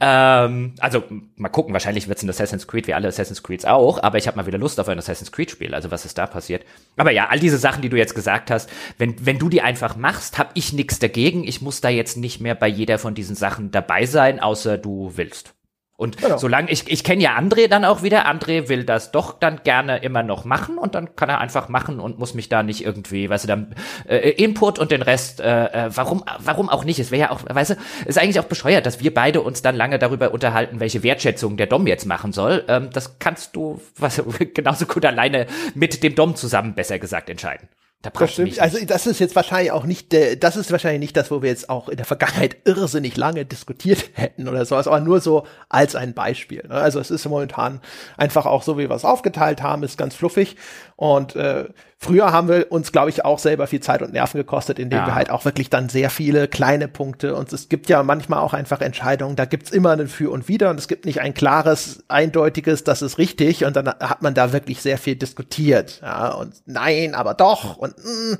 Ähm, also mal gucken, wahrscheinlich wird es ein Assassin's Creed wie alle Assassin's Creeds auch, aber ich habe mal wieder Lust auf ein Assassin's Creed Spiel, also was ist da passiert. Aber ja, all diese Sachen, die du jetzt gesagt hast, wenn, wenn du die einfach machst, habe ich nichts dagegen. Ich muss da jetzt nicht mehr bei jeder von diesen Sachen dabei sein, außer du willst. Und genau. solange ich, ich kenne ja André dann auch wieder, André will das doch dann gerne immer noch machen und dann kann er einfach machen und muss mich da nicht irgendwie, weißt du, dann äh, Input und den Rest, äh, äh warum, warum auch nicht? Es wäre ja auch, weißt du, ist eigentlich auch bescheuert, dass wir beide uns dann lange darüber unterhalten, welche Wertschätzung der Dom jetzt machen soll. Ähm, das kannst du was, [LAUGHS] genauso gut alleine mit dem Dom zusammen, besser gesagt, entscheiden. Da das stimmt. Also das ist jetzt wahrscheinlich auch nicht, der, das ist wahrscheinlich nicht das, wo wir jetzt auch in der Vergangenheit [LAUGHS] irrsinnig lange diskutiert [LAUGHS] hätten oder sowas, aber nur so als ein Beispiel. Ne? Also es ist momentan einfach auch so, wie wir es aufgeteilt haben, ist ganz fluffig und äh, früher haben wir uns, glaube ich, auch selber viel Zeit und Nerven gekostet, indem ja. wir halt auch wirklich dann sehr viele kleine Punkte und es gibt ja manchmal auch einfach Entscheidungen, da gibt's immer ein Für und Wider und es gibt nicht ein klares, eindeutiges, das ist richtig und dann hat man da wirklich sehr viel diskutiert. Ja, und nein, aber doch und mm,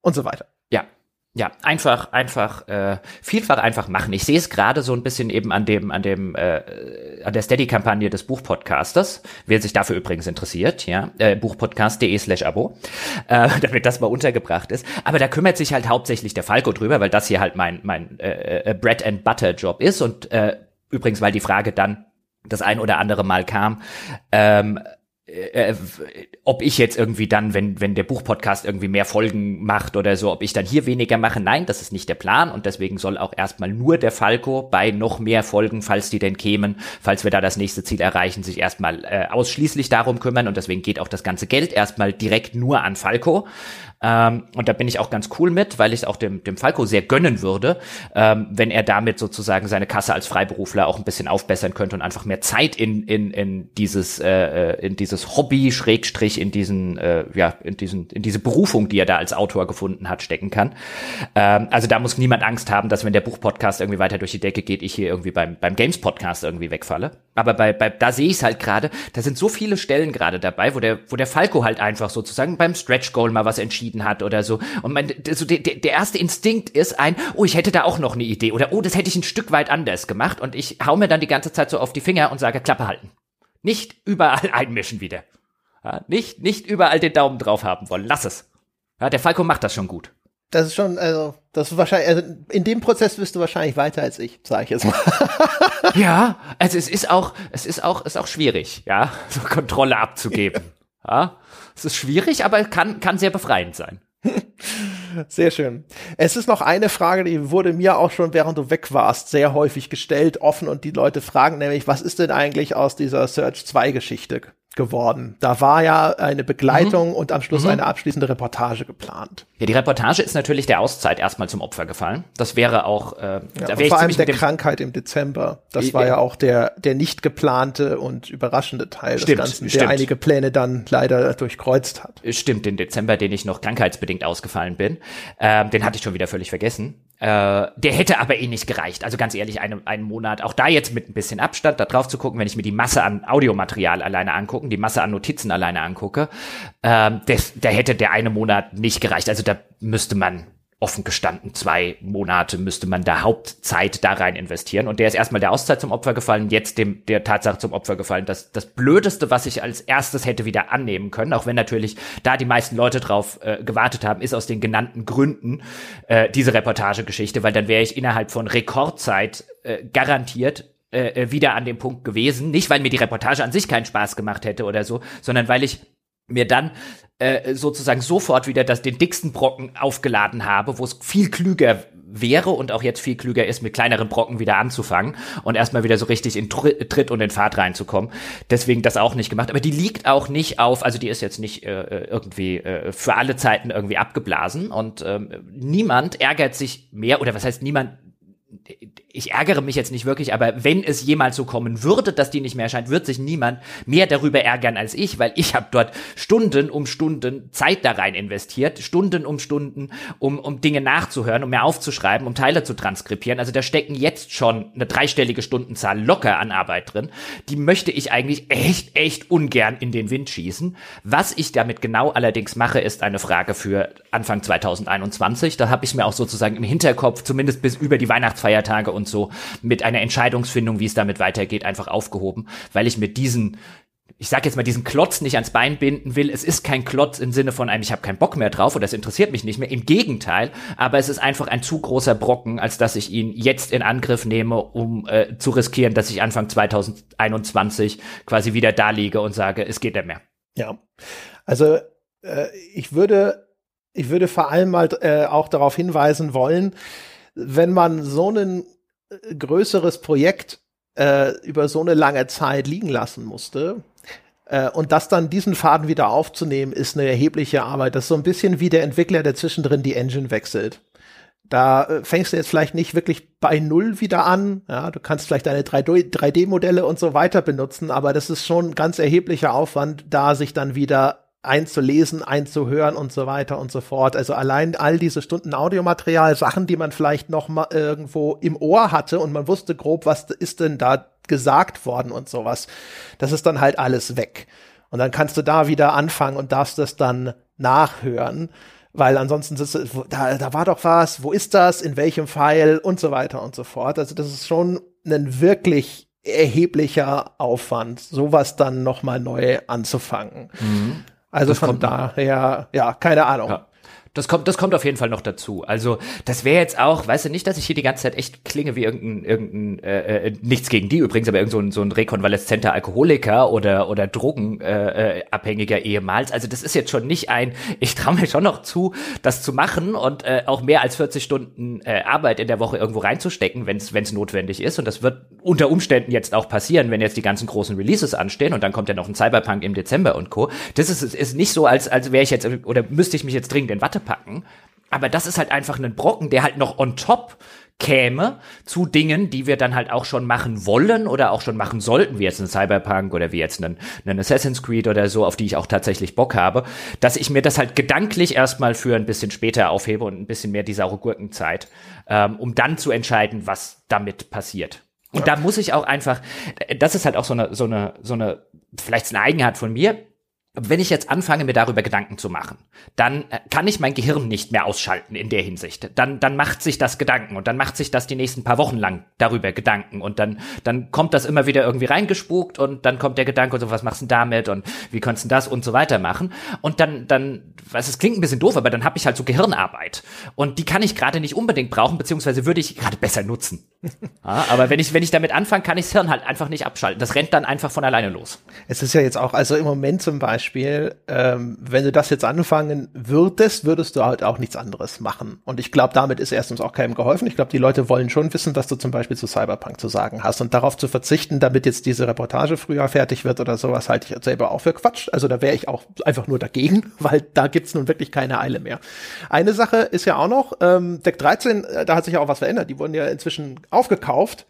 und so weiter. Ja, einfach, einfach, äh, vielfach einfach machen. Ich sehe es gerade so ein bisschen eben an dem, an dem, äh, an der Steady-Kampagne des Buchpodcasters. Wer sich dafür übrigens interessiert, ja, äh, buchpodcast.de slash Abo, äh, [LAUGHS] damit das mal untergebracht ist. Aber da kümmert sich halt hauptsächlich der Falco drüber, weil das hier halt mein, mein äh, äh Bread and Butter Job ist. Und äh, übrigens, weil die Frage dann das ein oder andere Mal kam, ähm, äh, äh, ob ich jetzt irgendwie dann, wenn, wenn der Buchpodcast irgendwie mehr Folgen macht oder so, ob ich dann hier weniger mache. Nein, das ist nicht der Plan und deswegen soll auch erstmal nur der Falco bei noch mehr Folgen, falls die denn kämen, falls wir da das nächste Ziel erreichen, sich erstmal äh, ausschließlich darum kümmern und deswegen geht auch das ganze Geld erstmal direkt nur an Falco. Ähm, und da bin ich auch ganz cool mit, weil ich es auch dem, dem Falco sehr gönnen würde, ähm, wenn er damit sozusagen seine Kasse als Freiberufler auch ein bisschen aufbessern könnte und einfach mehr Zeit in, in, in dieses, äh, äh, in dieses Hobby, Schrägstrich, in diesen, äh, ja, in diesen, in diese Berufung, die er da als Autor gefunden hat, stecken kann. Ähm, also da muss niemand Angst haben, dass wenn der Buchpodcast irgendwie weiter durch die Decke geht, ich hier irgendwie beim, beim Games-Podcast irgendwie wegfalle. aber bei, bei da sehe ich es halt gerade, da sind so viele Stellen gerade dabei, wo der, wo der Falco halt einfach sozusagen beim Stretch Goal mal was entschieden hat oder so. Und mein, so der, der erste Instinkt ist ein, oh, ich hätte da auch noch eine Idee oder oh, das hätte ich ein Stück weit anders gemacht und ich hau mir dann die ganze Zeit so auf die Finger und sage, Klappe halten. Nicht überall [LAUGHS] einmischen wieder. Ja, nicht, nicht überall den Daumen drauf haben wollen. Lass es. Ja, der Falco macht das schon gut. Das ist schon, also, das ist wahrscheinlich, also in dem Prozess bist du wahrscheinlich weiter als ich, sage ich jetzt mal. [LAUGHS] ja, also es ist auch, es ist auch, ist auch schwierig, ja, so Kontrolle abzugeben. Ja. ja. Es ist schwierig, aber kann, kann sehr befreiend sein. Sehr schön. Es ist noch eine Frage, die wurde mir auch schon, während du weg warst, sehr häufig gestellt, offen und die Leute fragen nämlich, was ist denn eigentlich aus dieser Search 2 Geschichte geworden. Da war ja eine Begleitung mhm. und am Schluss mhm. eine abschließende Reportage geplant. Ja, die Reportage ist natürlich der Auszeit erstmal zum Opfer gefallen. Das wäre auch äh, ja, wär vor allem der Krankheit im Dezember. Das war ja auch der der nicht geplante und überraschende Teil stimmt, des Ganzen, der stimmt. einige Pläne dann leider durchkreuzt hat. Stimmt, den Dezember, den ich noch krankheitsbedingt ausgefallen bin, äh, den hatte ich schon wieder völlig vergessen. Äh, der hätte aber eh nicht gereicht. Also ganz ehrlich, einen, einen Monat, auch da jetzt mit ein bisschen Abstand da drauf zu gucken, wenn ich mir die Masse an Audiomaterial alleine angucken, die Masse an Notizen alleine angucke, ähm, da hätte der eine Monat nicht gereicht. Also da müsste man offen gestanden zwei Monate müsste man da Hauptzeit da rein investieren. Und der ist erstmal der Auszeit zum Opfer gefallen, jetzt dem der Tatsache zum Opfer gefallen. Das, das Blödeste, was ich als erstes hätte wieder annehmen können, auch wenn natürlich da die meisten Leute drauf äh, gewartet haben, ist aus den genannten Gründen äh, diese Reportagegeschichte, weil dann wäre ich innerhalb von Rekordzeit äh, garantiert äh, äh, wieder an dem Punkt gewesen. Nicht, weil mir die Reportage an sich keinen Spaß gemacht hätte oder so, sondern weil ich mir dann äh, sozusagen sofort wieder das, den dicksten Brocken aufgeladen habe, wo es viel klüger wäre und auch jetzt viel klüger ist, mit kleineren Brocken wieder anzufangen und erstmal wieder so richtig in Tritt und in Fahrt reinzukommen. Deswegen das auch nicht gemacht. Aber die liegt auch nicht auf, also die ist jetzt nicht äh, äh irgendwie äh, für alle Zeiten irgendwie abgeblasen und ähm, niemand ärgert sich mehr, oder was heißt niemand ich ärgere mich jetzt nicht wirklich, aber wenn es jemals so kommen würde, dass die nicht mehr erscheint, wird sich niemand mehr darüber ärgern als ich, weil ich habe dort Stunden um Stunden Zeit da rein investiert, Stunden um Stunden, um, um Dinge nachzuhören, um mir aufzuschreiben, um Teile zu transkribieren. Also da stecken jetzt schon eine dreistellige Stundenzahl locker an Arbeit drin. Die möchte ich eigentlich echt, echt ungern in den Wind schießen. Was ich damit genau allerdings mache, ist eine Frage für Anfang 2021. Da habe ich mir auch sozusagen im Hinterkopf, zumindest bis über die Weihnachtsfeiertage und und so mit einer Entscheidungsfindung, wie es damit weitergeht, einfach aufgehoben, weil ich mit diesen ich sag jetzt mal, diesen Klotz nicht ans Bein binden will. Es ist kein Klotz im Sinne von einem, ich habe keinen Bock mehr drauf oder es interessiert mich nicht mehr. Im Gegenteil, aber es ist einfach ein zu großer Brocken, als dass ich ihn jetzt in Angriff nehme, um äh, zu riskieren, dass ich Anfang 2021 quasi wieder da liege und sage, es geht nicht mehr. Ja, also äh, ich würde, ich würde vor allem mal äh, auch darauf hinweisen wollen, wenn man so einen größeres Projekt äh, über so eine lange Zeit liegen lassen musste. Äh, und das dann diesen Faden wieder aufzunehmen, ist eine erhebliche Arbeit. Das ist so ein bisschen wie der Entwickler, der zwischendrin die Engine wechselt. Da äh, fängst du jetzt vielleicht nicht wirklich bei Null wieder an. Ja, du kannst vielleicht deine 3D-Modelle und so weiter benutzen, aber das ist schon ein ganz erheblicher Aufwand, da sich dann wieder einzulesen, einzuhören und so weiter und so fort. Also allein all diese Stunden Audiomaterial, Sachen, die man vielleicht noch mal irgendwo im Ohr hatte und man wusste grob, was ist denn da gesagt worden und sowas. Das ist dann halt alles weg. Und dann kannst du da wieder anfangen und darfst das dann nachhören, weil ansonsten ist, da, da war doch was, wo ist das, in welchem File und so weiter und so fort. Also das ist schon ein wirklich erheblicher Aufwand, sowas dann noch mal neu anzufangen. Mhm. Also das von daher, ja, keine Ahnung. Ja. Das kommt, das kommt auf jeden Fall noch dazu. Also das wäre jetzt auch, weißt du nicht, dass ich hier die ganze Zeit echt klinge wie irgendein, irgendein äh, äh, nichts gegen die übrigens, aber irgend so ein, so ein rekonvaleszenter Alkoholiker oder oder Drogenabhängiger äh, ehemals. Also das ist jetzt schon nicht ein, ich traue mir schon noch zu, das zu machen und äh, auch mehr als 40 Stunden äh, Arbeit in der Woche irgendwo reinzustecken, wenn es notwendig ist. Und das wird unter Umständen jetzt auch passieren, wenn jetzt die ganzen großen Releases anstehen und dann kommt ja noch ein Cyberpunk im Dezember und Co. Das ist, ist nicht so, als, als wäre ich jetzt oder müsste ich mich jetzt dringend in Watte packen. Aber das ist halt einfach ein Brocken, der halt noch on top käme zu Dingen, die wir dann halt auch schon machen wollen oder auch schon machen sollten, wie jetzt ein Cyberpunk oder wie jetzt ein, ein Assassin's Creed oder so, auf die ich auch tatsächlich Bock habe, dass ich mir das halt gedanklich erstmal für ein bisschen später aufhebe und ein bisschen mehr die saure Gurkenzeit, ähm, um dann zu entscheiden, was damit passiert. Und da muss ich auch einfach, das ist halt auch so eine, so eine, so eine, vielleicht eine Eigenart von mir wenn ich jetzt anfange, mir darüber Gedanken zu machen, dann äh, kann ich mein Gehirn nicht mehr ausschalten in der Hinsicht. Dann, dann macht sich das Gedanken und dann macht sich das die nächsten paar Wochen lang darüber Gedanken und dann, dann kommt das immer wieder irgendwie reingespukt und dann kommt der Gedanke und so, was machst du denn damit und wie kannst du das und so weiter machen und dann, dann, was es klingt ein bisschen doof, aber dann habe ich halt so Gehirnarbeit und die kann ich gerade nicht unbedingt brauchen, beziehungsweise würde ich gerade besser nutzen. [LAUGHS] Ja, aber wenn ich, wenn ich damit anfange, kann ich das Hirn halt einfach nicht abschalten. Das rennt dann einfach von alleine los. Es ist ja jetzt auch, also im Moment zum Beispiel Beispiel, ähm, wenn du das jetzt anfangen würdest, würdest du halt auch nichts anderes machen. Und ich glaube, damit ist erstens auch keinem geholfen. Ich glaube, die Leute wollen schon wissen, was du zum Beispiel zu Cyberpunk zu sagen hast. Und darauf zu verzichten, damit jetzt diese Reportage früher fertig wird oder sowas, halte ich selber auch für Quatsch. Also da wäre ich auch einfach nur dagegen, [LAUGHS] weil da gibt's nun wirklich keine Eile mehr. Eine Sache ist ja auch noch, ähm, Deck 13, äh, da hat sich ja auch was verändert. Die wurden ja inzwischen aufgekauft.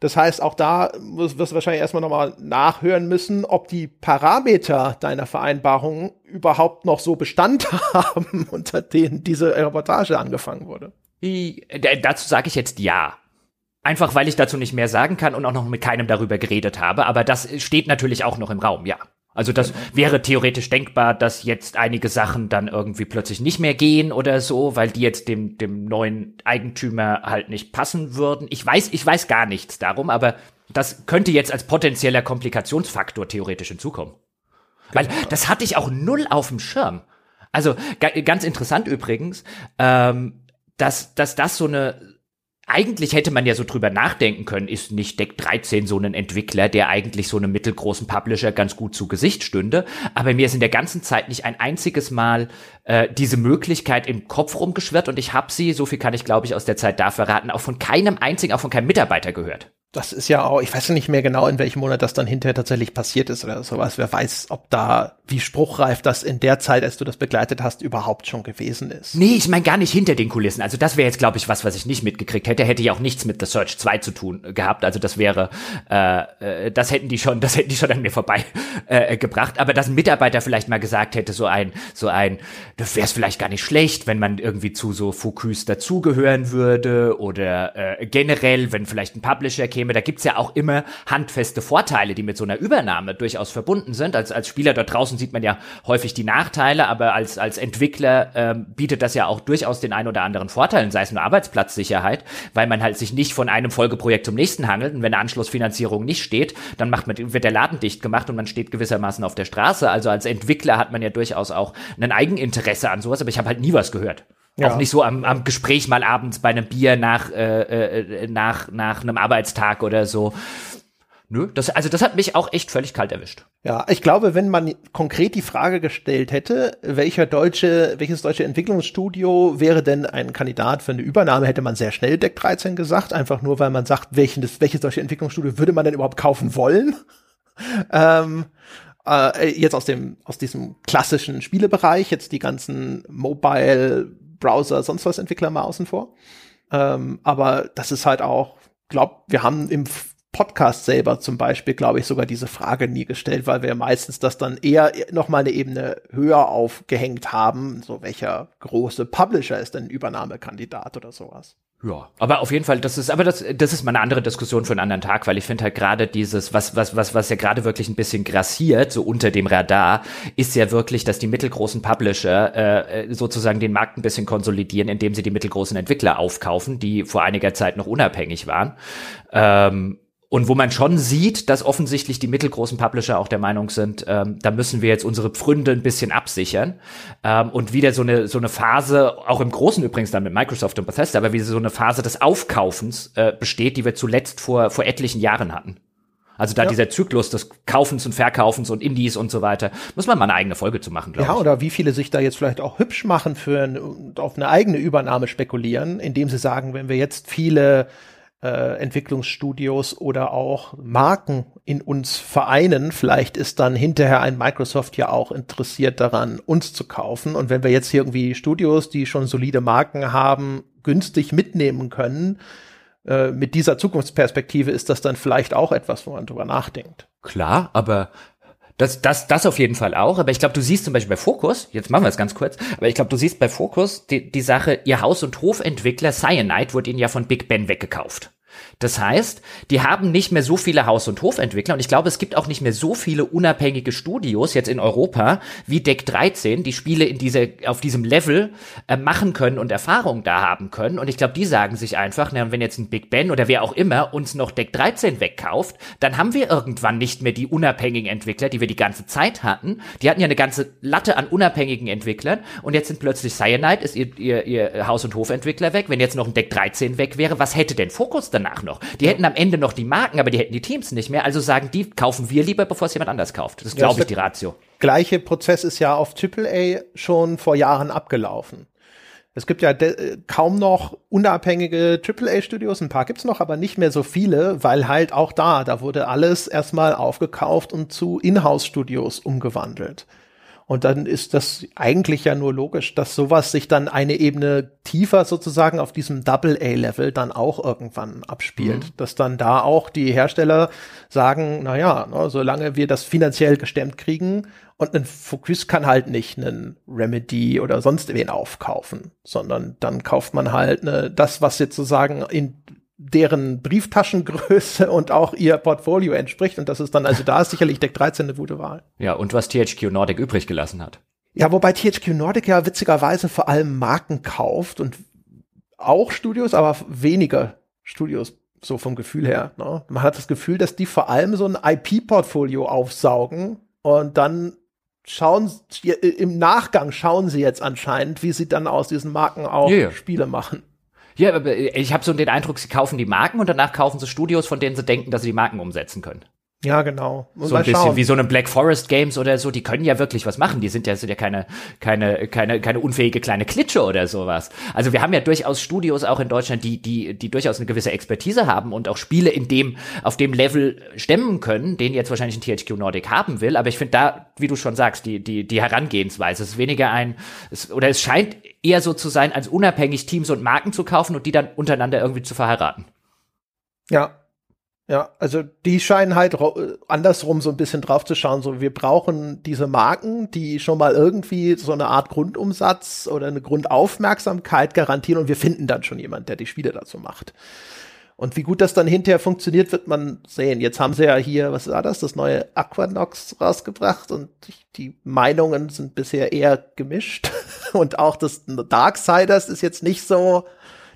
Das heißt, auch da wirst du wahrscheinlich erstmal nochmal nachhören müssen, ob die Parameter deiner Vereinbarung überhaupt noch so Bestand [LAUGHS] haben, unter denen diese Reportage angefangen wurde. I, dazu sage ich jetzt ja. Einfach weil ich dazu nicht mehr sagen kann und auch noch mit keinem darüber geredet habe, aber das steht natürlich auch noch im Raum, ja. Also das wäre theoretisch denkbar, dass jetzt einige Sachen dann irgendwie plötzlich nicht mehr gehen oder so, weil die jetzt dem, dem neuen Eigentümer halt nicht passen würden. Ich weiß, ich weiß gar nichts darum, aber das könnte jetzt als potenzieller Komplikationsfaktor theoretisch hinzukommen. Weil genau. das hatte ich auch null auf dem Schirm. Also ganz interessant übrigens, ähm, dass, dass das so eine eigentlich hätte man ja so drüber nachdenken können, ist nicht Deck 13 so ein Entwickler, der eigentlich so einem mittelgroßen Publisher ganz gut zu Gesicht stünde. Aber mir ist in der ganzen Zeit nicht ein einziges Mal äh, diese Möglichkeit im Kopf rumgeschwirrt und ich habe sie, so viel kann ich glaube ich aus der Zeit da verraten, auch von keinem einzigen, auch von keinem Mitarbeiter gehört das ist ja auch, ich weiß ja nicht mehr genau, in welchem Monat das dann hinterher tatsächlich passiert ist oder sowas. Wer weiß, ob da, wie spruchreif das in der Zeit, als du das begleitet hast, überhaupt schon gewesen ist. Nee, ich meine gar nicht hinter den Kulissen. Also das wäre jetzt, glaube ich, was, was ich nicht mitgekriegt hätte. Hätte ja auch nichts mit The Search 2 zu tun gehabt. Also das wäre, äh, äh, das hätten die schon, [LAUGHS] das hätten die schon an mir vorbei äh, gebracht. Aber dass ein Mitarbeiter vielleicht mal gesagt hätte, so ein, so ein, das wäre es vielleicht gar nicht schlecht, wenn man irgendwie zu so Focus dazugehören würde oder äh, generell, wenn vielleicht ein Publisher käme käme, da gibt's ja auch immer handfeste Vorteile, die mit so einer Übernahme durchaus verbunden sind. Als, als Spieler dort draußen sieht man ja häufig die Nachteile, aber als, als Entwickler ähm, bietet das ja auch durchaus den ein oder anderen Vorteil, sei es nur Arbeitsplatzsicherheit, weil man halt sich nicht von einem Folgeprojekt zum nächsten handelt und wenn eine Anschlussfinanzierung nicht steht, dann macht man, wird der Laden dicht gemacht und man steht gewissermaßen auf der Straße. Also als Entwickler hat man ja durchaus auch ein Eigeninteresse an sowas, aber ich habe halt nie was gehört. Ja. Auch nicht so am, am Gespräch mal abends bei einem Bier nach, äh, äh, nach, nach einem Arbeitstag oder so. Nö, das, also das hat mich auch echt völlig kalt erwischt. Ja, ich glaube, wenn man konkret die Frage gestellt hätte, welcher deutsche, welches deutsche Entwicklungsstudio wäre denn ein Kandidat für eine Übernahme, hätte man sehr schnell Deck 13 gesagt, einfach nur, weil man sagt, welches, welches deutsche Entwicklungsstudio würde man denn überhaupt kaufen wollen? [LAUGHS] ähm, äh, jetzt aus dem, aus diesem klassischen Spielebereich, jetzt die ganzen Mobile Browser, sonst was Entwickler mal außen vor. Ähm, aber das ist halt auch, glaub, wir haben im Podcast selber zum Beispiel, glaube ich, sogar diese Frage nie gestellt, weil wir meistens das dann eher noch mal eine Ebene höher aufgehängt haben. So welcher große Publisher ist denn Übernahmekandidat oder sowas? Ja, aber auf jeden Fall, das ist, aber das, das ist mal eine andere Diskussion für einen anderen Tag, weil ich finde halt gerade dieses, was, was, was, was ja gerade wirklich ein bisschen grassiert, so unter dem Radar, ist ja wirklich, dass die mittelgroßen Publisher äh, sozusagen den Markt ein bisschen konsolidieren, indem sie die mittelgroßen Entwickler aufkaufen, die vor einiger Zeit noch unabhängig waren. Ähm, und wo man schon sieht, dass offensichtlich die mittelgroßen Publisher auch der Meinung sind, ähm, da müssen wir jetzt unsere Pfründe ein bisschen absichern. Ähm, und wieder so eine, so eine Phase, auch im Großen übrigens dann mit Microsoft und Bethesda, aber wie so eine Phase des Aufkaufens äh, besteht, die wir zuletzt vor, vor etlichen Jahren hatten. Also da ja. dieser Zyklus des Kaufens und Verkaufens und Indies und so weiter, muss man mal eine eigene Folge zu machen, glaube ja, ich. Ja, oder wie viele sich da jetzt vielleicht auch hübsch machen für ein, auf eine eigene Übernahme spekulieren, indem sie sagen, wenn wir jetzt viele äh, Entwicklungsstudios oder auch Marken in uns vereinen. Vielleicht ist dann hinterher ein Microsoft ja auch interessiert daran, uns zu kaufen. Und wenn wir jetzt hier irgendwie Studios, die schon solide Marken haben, günstig mitnehmen können, äh, mit dieser Zukunftsperspektive ist das dann vielleicht auch etwas, wo man drüber nachdenkt. Klar, aber das, das, das auf jeden Fall auch. Aber ich glaube, du siehst zum Beispiel bei Focus, jetzt machen wir es ganz kurz, aber ich glaube, du siehst bei Focus die, die Sache, ihr Haus- und Hofentwickler Cyanide wurde ihnen ja von Big Ben weggekauft. Das heißt, die haben nicht mehr so viele Haus- und Hofentwickler und ich glaube, es gibt auch nicht mehr so viele unabhängige Studios jetzt in Europa wie Deck 13, die Spiele in diese, auf diesem Level äh, machen können und Erfahrung da haben können. Und ich glaube, die sagen sich einfach, na, wenn jetzt ein Big Ben oder wer auch immer uns noch Deck 13 wegkauft, dann haben wir irgendwann nicht mehr die unabhängigen Entwickler, die wir die ganze Zeit hatten. Die hatten ja eine ganze Latte an unabhängigen Entwicklern und jetzt sind plötzlich Cyanide, ist ihr, ihr, ihr Haus- und Hofentwickler weg. Wenn jetzt noch ein Deck 13 weg wäre, was hätte denn Fokus dann danach noch. Die hätten am Ende noch die Marken, aber die hätten die Teams nicht mehr. Also sagen die, kaufen wir lieber, bevor es jemand anders kauft. Das ist, glaube ich, die Ratio. Gleiche Prozess ist ja auf AAA schon vor Jahren abgelaufen. Es gibt ja kaum noch unabhängige AAA-Studios, ein paar gibt's noch, aber nicht mehr so viele, weil halt auch da, da wurde alles erstmal aufgekauft und zu Inhouse-Studios umgewandelt. Und dann ist das eigentlich ja nur logisch, dass sowas sich dann eine Ebene tiefer sozusagen auf diesem Double-A-Level dann auch irgendwann abspielt. Mhm. Dass dann da auch die Hersteller sagen, na ja, ne, solange wir das finanziell gestemmt kriegen und ein Focus kann halt nicht einen Remedy oder sonst wen aufkaufen, sondern dann kauft man halt ne, das, was jetzt sozusagen in deren Brieftaschengröße und auch ihr Portfolio entspricht. Und das ist dann, also da ist sicherlich Deck 13 eine gute Wahl. Ja, und was THQ Nordic übrig gelassen hat. Ja, wobei THQ Nordic ja witzigerweise vor allem Marken kauft und auch Studios, aber weniger Studios, so vom Gefühl her. Ne? Man hat das Gefühl, dass die vor allem so ein IP-Portfolio aufsaugen und dann schauen, im Nachgang schauen sie jetzt anscheinend, wie sie dann aus diesen Marken auch yeah. Spiele machen. Ja, aber ich habe so den Eindruck, sie kaufen die Marken und danach kaufen sie Studios, von denen sie denken, dass sie die Marken umsetzen können. Ja, genau. Und so ein bisschen schauen. wie so eine Black Forest Games oder so, die können ja wirklich was machen. Die sind ja, sind ja keine, keine, keine, keine unfähige kleine Klitsche oder sowas. Also wir haben ja durchaus Studios auch in Deutschland, die, die, die durchaus eine gewisse Expertise haben und auch Spiele in dem, auf dem Level stemmen können, den jetzt wahrscheinlich ein THQ Nordic haben will. Aber ich finde da, wie du schon sagst, die, die, die Herangehensweise ist weniger ein, es, oder es scheint eher so zu sein, als unabhängig Teams und Marken zu kaufen und die dann untereinander irgendwie zu verheiraten. Ja, ja, also die scheinen halt andersrum so ein bisschen drauf zu schauen, so wir brauchen diese Marken, die schon mal irgendwie so eine Art Grundumsatz oder eine Grundaufmerksamkeit garantieren und wir finden dann schon jemand, der die Spiele dazu macht. Und wie gut das dann hinterher funktioniert, wird man sehen. Jetzt haben sie ja hier, was war das, das neue Aquanox rausgebracht und die Meinungen sind bisher eher gemischt. [LAUGHS] Und auch das Darksiders ist jetzt nicht so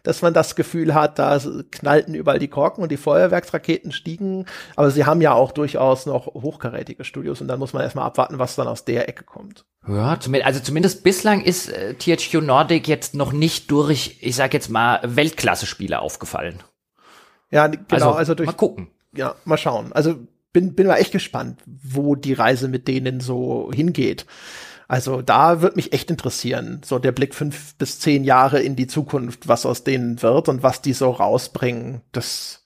dass man das Gefühl hat, da knallten überall die Korken und die Feuerwerksraketen stiegen. Aber sie haben ja auch durchaus noch hochkarätige Studios und dann muss man erstmal abwarten, was dann aus der Ecke kommt. Ja, also zumindest bislang ist äh, THQ Nordic jetzt noch nicht durch, ich sag jetzt mal, Weltklasse-Spiele aufgefallen. Ja, genau, also, also durch. Mal gucken. Ja, mal schauen. Also bin, bin mal echt gespannt, wo die Reise mit denen so hingeht. Also da wird mich echt interessieren, so der Blick fünf bis zehn Jahre in die Zukunft, was aus denen wird und was die so rausbringen. Das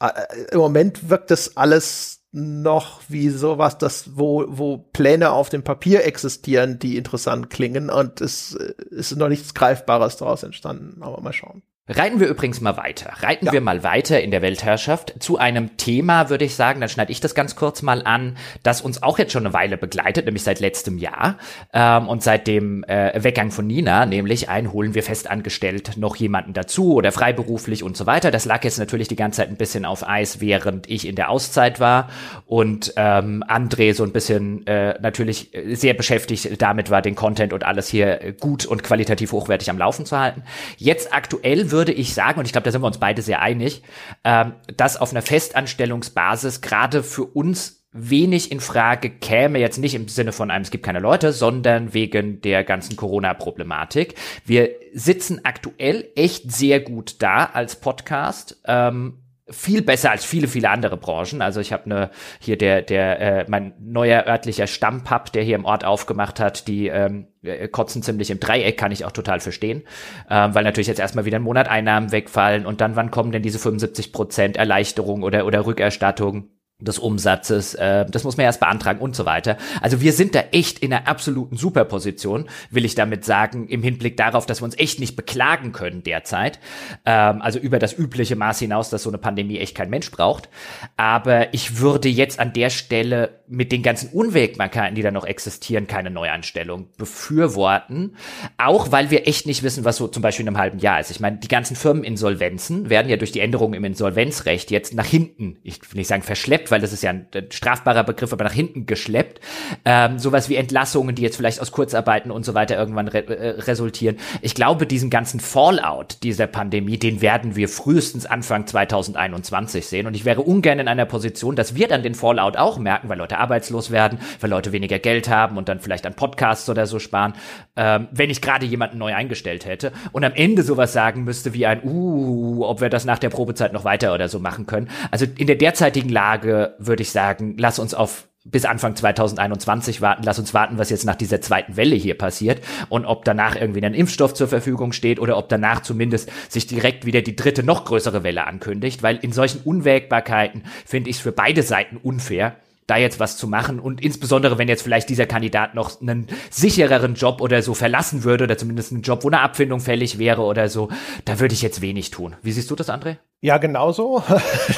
äh, im Moment wirkt das alles noch wie sowas, das wo wo Pläne auf dem Papier existieren, die interessant klingen und es ist noch nichts Greifbares daraus entstanden. Aber mal schauen. Reiten wir übrigens mal weiter. Reiten ja. wir mal weiter in der Weltherrschaft zu einem Thema, würde ich sagen, dann schneide ich das ganz kurz mal an, das uns auch jetzt schon eine Weile begleitet, nämlich seit letztem Jahr ähm, und seit dem äh, Weggang von Nina, nämlich einholen wir festangestellt noch jemanden dazu oder freiberuflich und so weiter. Das lag jetzt natürlich die ganze Zeit ein bisschen auf Eis, während ich in der Auszeit war und ähm, André so ein bisschen äh, natürlich sehr beschäftigt damit war, den Content und alles hier gut und qualitativ hochwertig am Laufen zu halten. Jetzt aktuell würde ich sagen, und ich glaube, da sind wir uns beide sehr einig, ähm, dass auf einer Festanstellungsbasis gerade für uns wenig in Frage käme, jetzt nicht im Sinne von einem, es gibt keine Leute, sondern wegen der ganzen Corona-Problematik. Wir sitzen aktuell echt sehr gut da als Podcast. Ähm, viel besser als viele, viele andere Branchen. Also ich habe ne hier der, der, äh, mein neuer örtlicher Stammpub, der hier im Ort aufgemacht hat, die ähm, äh, kotzen ziemlich im Dreieck, kann ich auch total verstehen. Ähm, weil natürlich jetzt erstmal wieder ein Monat Einnahmen wegfallen und dann wann kommen denn diese 75 Prozent Erleichterung oder, oder Rückerstattung? Des Umsatzes, äh, das muss man erst beantragen und so weiter. Also wir sind da echt in einer absoluten Superposition, will ich damit sagen, im Hinblick darauf, dass wir uns echt nicht beklagen können derzeit. Ähm, also über das übliche Maß hinaus, dass so eine Pandemie echt kein Mensch braucht. Aber ich würde jetzt an der Stelle mit den ganzen Unwägbarkeiten, die da noch existieren, keine Neuanstellung befürworten. Auch weil wir echt nicht wissen, was so zum Beispiel in einem halben Jahr ist. Ich meine, die ganzen Firmeninsolvenzen werden ja durch die Änderungen im Insolvenzrecht jetzt nach hinten, ich will nicht sagen verschleppt, weil das ist ja ein, ein strafbarer Begriff, aber nach hinten geschleppt. Ähm, sowas wie Entlassungen, die jetzt vielleicht aus Kurzarbeiten und so weiter irgendwann re äh, resultieren. Ich glaube, diesen ganzen Fallout dieser Pandemie, den werden wir frühestens Anfang 2021 sehen. Und ich wäre ungern in einer Position, dass wir dann den Fallout auch merken, weil Leute arbeitslos werden, weil Leute weniger Geld haben und dann vielleicht an Podcasts oder so sparen, ähm, wenn ich gerade jemanden neu eingestellt hätte und am Ende sowas sagen müsste wie ein, uh, ob wir das nach der Probezeit noch weiter oder so machen können. Also in der derzeitigen Lage würde ich sagen, lass uns auf bis Anfang 2021 warten. Lass uns warten, was jetzt nach dieser zweiten Welle hier passiert und ob danach irgendwie ein Impfstoff zur Verfügung steht oder ob danach zumindest sich direkt wieder die dritte, noch größere Welle ankündigt, weil in solchen Unwägbarkeiten finde ich es für beide Seiten unfair, da jetzt was zu machen und insbesondere wenn jetzt vielleicht dieser Kandidat noch einen sichereren Job oder so verlassen würde oder zumindest einen Job, wo eine Abfindung fällig wäre oder so, da würde ich jetzt wenig tun. Wie siehst du das, André? Ja, genauso.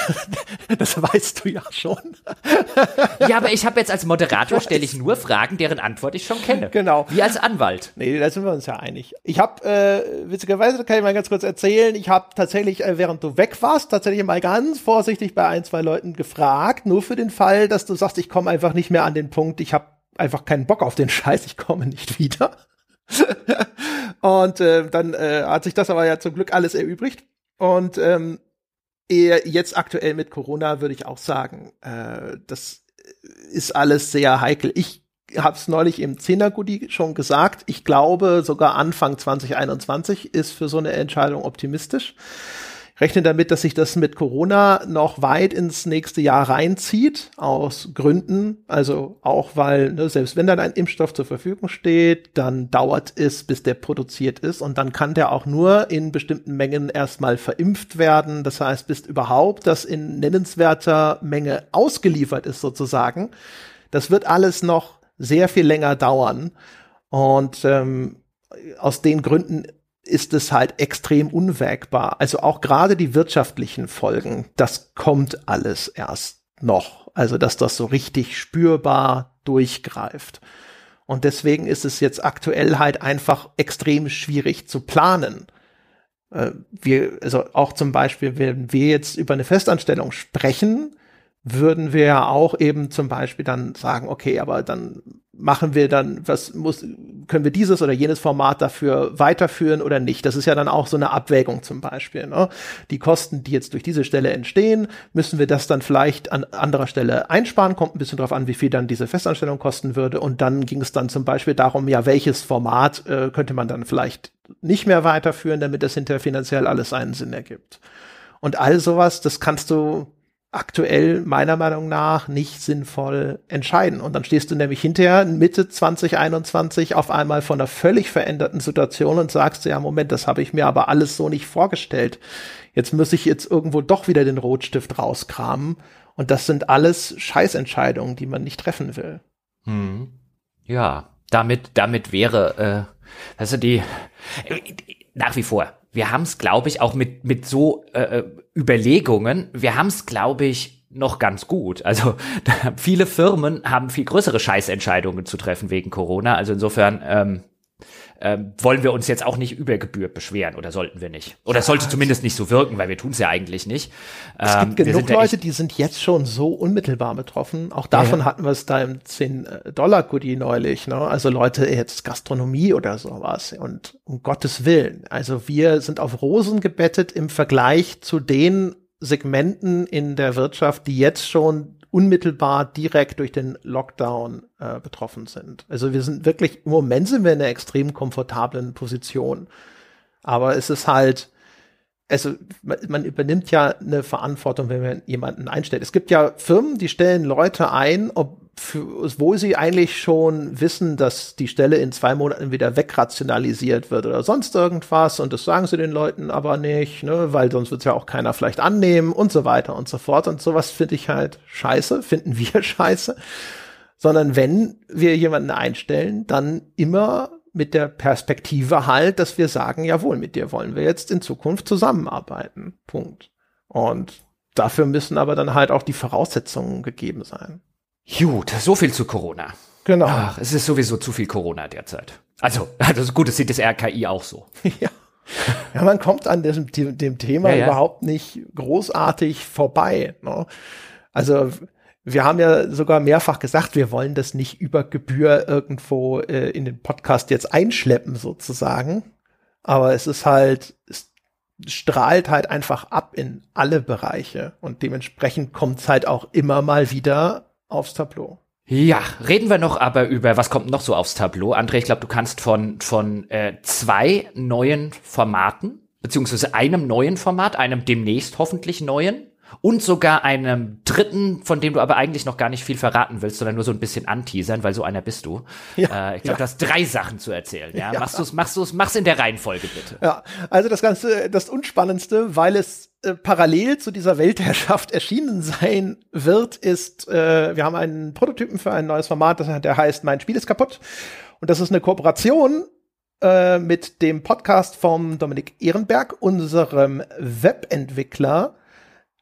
[LAUGHS] das weißt du ja schon. ja, aber ich habe jetzt als Moderator stelle ich nur Fragen, deren Antwort ich schon kenne. Genau. Wie als Anwalt. Nee, da sind wir uns ja einig. Ich habe, äh, witzigerweise kann ich mal ganz kurz erzählen, ich habe tatsächlich, äh, während du weg warst, tatsächlich mal ganz vorsichtig bei ein, zwei Leuten gefragt, nur für den Fall, dass du sagst, ich komme einfach nicht mehr an den Punkt, ich habe einfach keinen Bock auf den Scheiß, ich komme nicht wieder. [LAUGHS] Und äh, dann äh, hat sich das aber ja zum Glück alles erübrigt. Und ähm, eher jetzt aktuell mit Corona würde ich auch sagen, äh, das ist alles sehr heikel. Ich habe es neulich im Zehner-Goodie schon gesagt. Ich glaube, sogar Anfang 2021 ist für so eine Entscheidung optimistisch rechne damit, dass sich das mit Corona noch weit ins nächste Jahr reinzieht, aus Gründen. Also auch weil, ne, selbst wenn dann ein Impfstoff zur Verfügung steht, dann dauert es, bis der produziert ist und dann kann der auch nur in bestimmten Mengen erstmal verimpft werden. Das heißt, bis überhaupt das in nennenswerter Menge ausgeliefert ist sozusagen. Das wird alles noch sehr viel länger dauern. Und ähm, aus den Gründen ist es halt extrem unwägbar. Also auch gerade die wirtschaftlichen Folgen, das kommt alles erst noch. Also dass das so richtig spürbar durchgreift. Und deswegen ist es jetzt aktuell halt einfach extrem schwierig zu planen. Äh, wir, also auch zum Beispiel, wenn wir jetzt über eine Festanstellung sprechen, würden wir ja auch eben zum Beispiel dann sagen, okay, aber dann machen wir dann, was muss, können wir dieses oder jenes Format dafür weiterführen oder nicht? Das ist ja dann auch so eine Abwägung zum Beispiel. Ne? Die Kosten, die jetzt durch diese Stelle entstehen, müssen wir das dann vielleicht an anderer Stelle einsparen? Kommt ein bisschen drauf an, wie viel dann diese Festanstellung kosten würde. Und dann ging es dann zum Beispiel darum, ja, welches Format äh, könnte man dann vielleicht nicht mehr weiterführen, damit das hinterher finanziell alles einen Sinn ergibt. Und all sowas, das kannst du aktuell meiner Meinung nach nicht sinnvoll entscheiden. Und dann stehst du nämlich hinterher Mitte 2021 auf einmal von einer völlig veränderten Situation und sagst, ja, Moment, das habe ich mir aber alles so nicht vorgestellt. Jetzt muss ich jetzt irgendwo doch wieder den Rotstift rauskramen. Und das sind alles Scheißentscheidungen, die man nicht treffen will. Hm. Ja, damit, damit wäre, äh, also die, äh, nach wie vor, wir haben es, glaube ich, auch mit, mit so äh, äh Überlegungen, wir haben es, glaube ich, noch ganz gut. Also [LAUGHS] viele Firmen haben viel größere Scheißentscheidungen zu treffen wegen Corona. Also insofern ähm, ähm, wollen wir uns jetzt auch nicht über Gebühr beschweren oder sollten wir nicht. Oder es sollte zumindest nicht so wirken, weil wir tun es ja eigentlich nicht. Es gibt ähm, genug Leute, die sind jetzt schon so unmittelbar betroffen. Auch davon ja, ja. hatten wir es da im 10-Dollar-Goodie neulich. Ne? Also Leute, jetzt Gastronomie oder sowas. Und um Gottes Willen. Also wir sind auf Rosen gebettet im Vergleich zu den Segmenten in der Wirtschaft, die jetzt schon unmittelbar direkt durch den Lockdown äh, betroffen sind. Also wir sind wirklich, im Moment sind wir in einer extrem komfortablen Position. Aber es ist halt, also man, man übernimmt ja eine Verantwortung, wenn man jemanden einstellt. Es gibt ja Firmen, die stellen Leute ein, ob, für, wo sie eigentlich schon wissen, dass die Stelle in zwei Monaten wieder wegrationalisiert wird oder sonst irgendwas und das sagen sie den Leuten aber nicht, ne, weil sonst wird es ja auch keiner vielleicht annehmen und so weiter und so fort und sowas finde ich halt scheiße, finden [LAUGHS] wir scheiße, sondern wenn wir jemanden einstellen, dann immer mit der Perspektive halt, dass wir sagen, jawohl, mit dir wollen wir jetzt in Zukunft zusammenarbeiten. Punkt. Und dafür müssen aber dann halt auch die Voraussetzungen gegeben sein. Gut, so viel zu Corona. Genau. Ach, es ist sowieso zu viel Corona derzeit. Also, [LAUGHS] also gut, das sieht das RKI auch so. [LAUGHS] ja. Ja, man kommt an diesem, dem Thema ja, ja. überhaupt nicht großartig vorbei. Ne? Also wir haben ja sogar mehrfach gesagt, wir wollen das nicht über Gebühr irgendwo äh, in den Podcast jetzt einschleppen sozusagen. Aber es ist halt, es strahlt halt einfach ab in alle Bereiche und dementsprechend kommt es halt auch immer mal wieder aufs Tableau. Ja, reden wir noch aber über, was kommt noch so aufs Tableau? André, ich glaube, du kannst von, von äh, zwei neuen Formaten, beziehungsweise einem neuen Format, einem demnächst hoffentlich neuen, und sogar einem dritten, von dem du aber eigentlich noch gar nicht viel verraten willst, sondern nur so ein bisschen anteasern, weil so einer bist du. Ja, äh, ich glaube, ja. du hast drei Sachen zu erzählen. Ja, ja. machst du es, machst du es, mach's in der Reihenfolge bitte. Ja, also das Ganze, das Unspannendste, weil es äh, parallel zu dieser Weltherrschaft erschienen sein wird, ist, äh, wir haben einen Prototypen für ein neues Format, der heißt Mein Spiel ist kaputt. Und das ist eine Kooperation äh, mit dem Podcast vom Dominik Ehrenberg, unserem Webentwickler,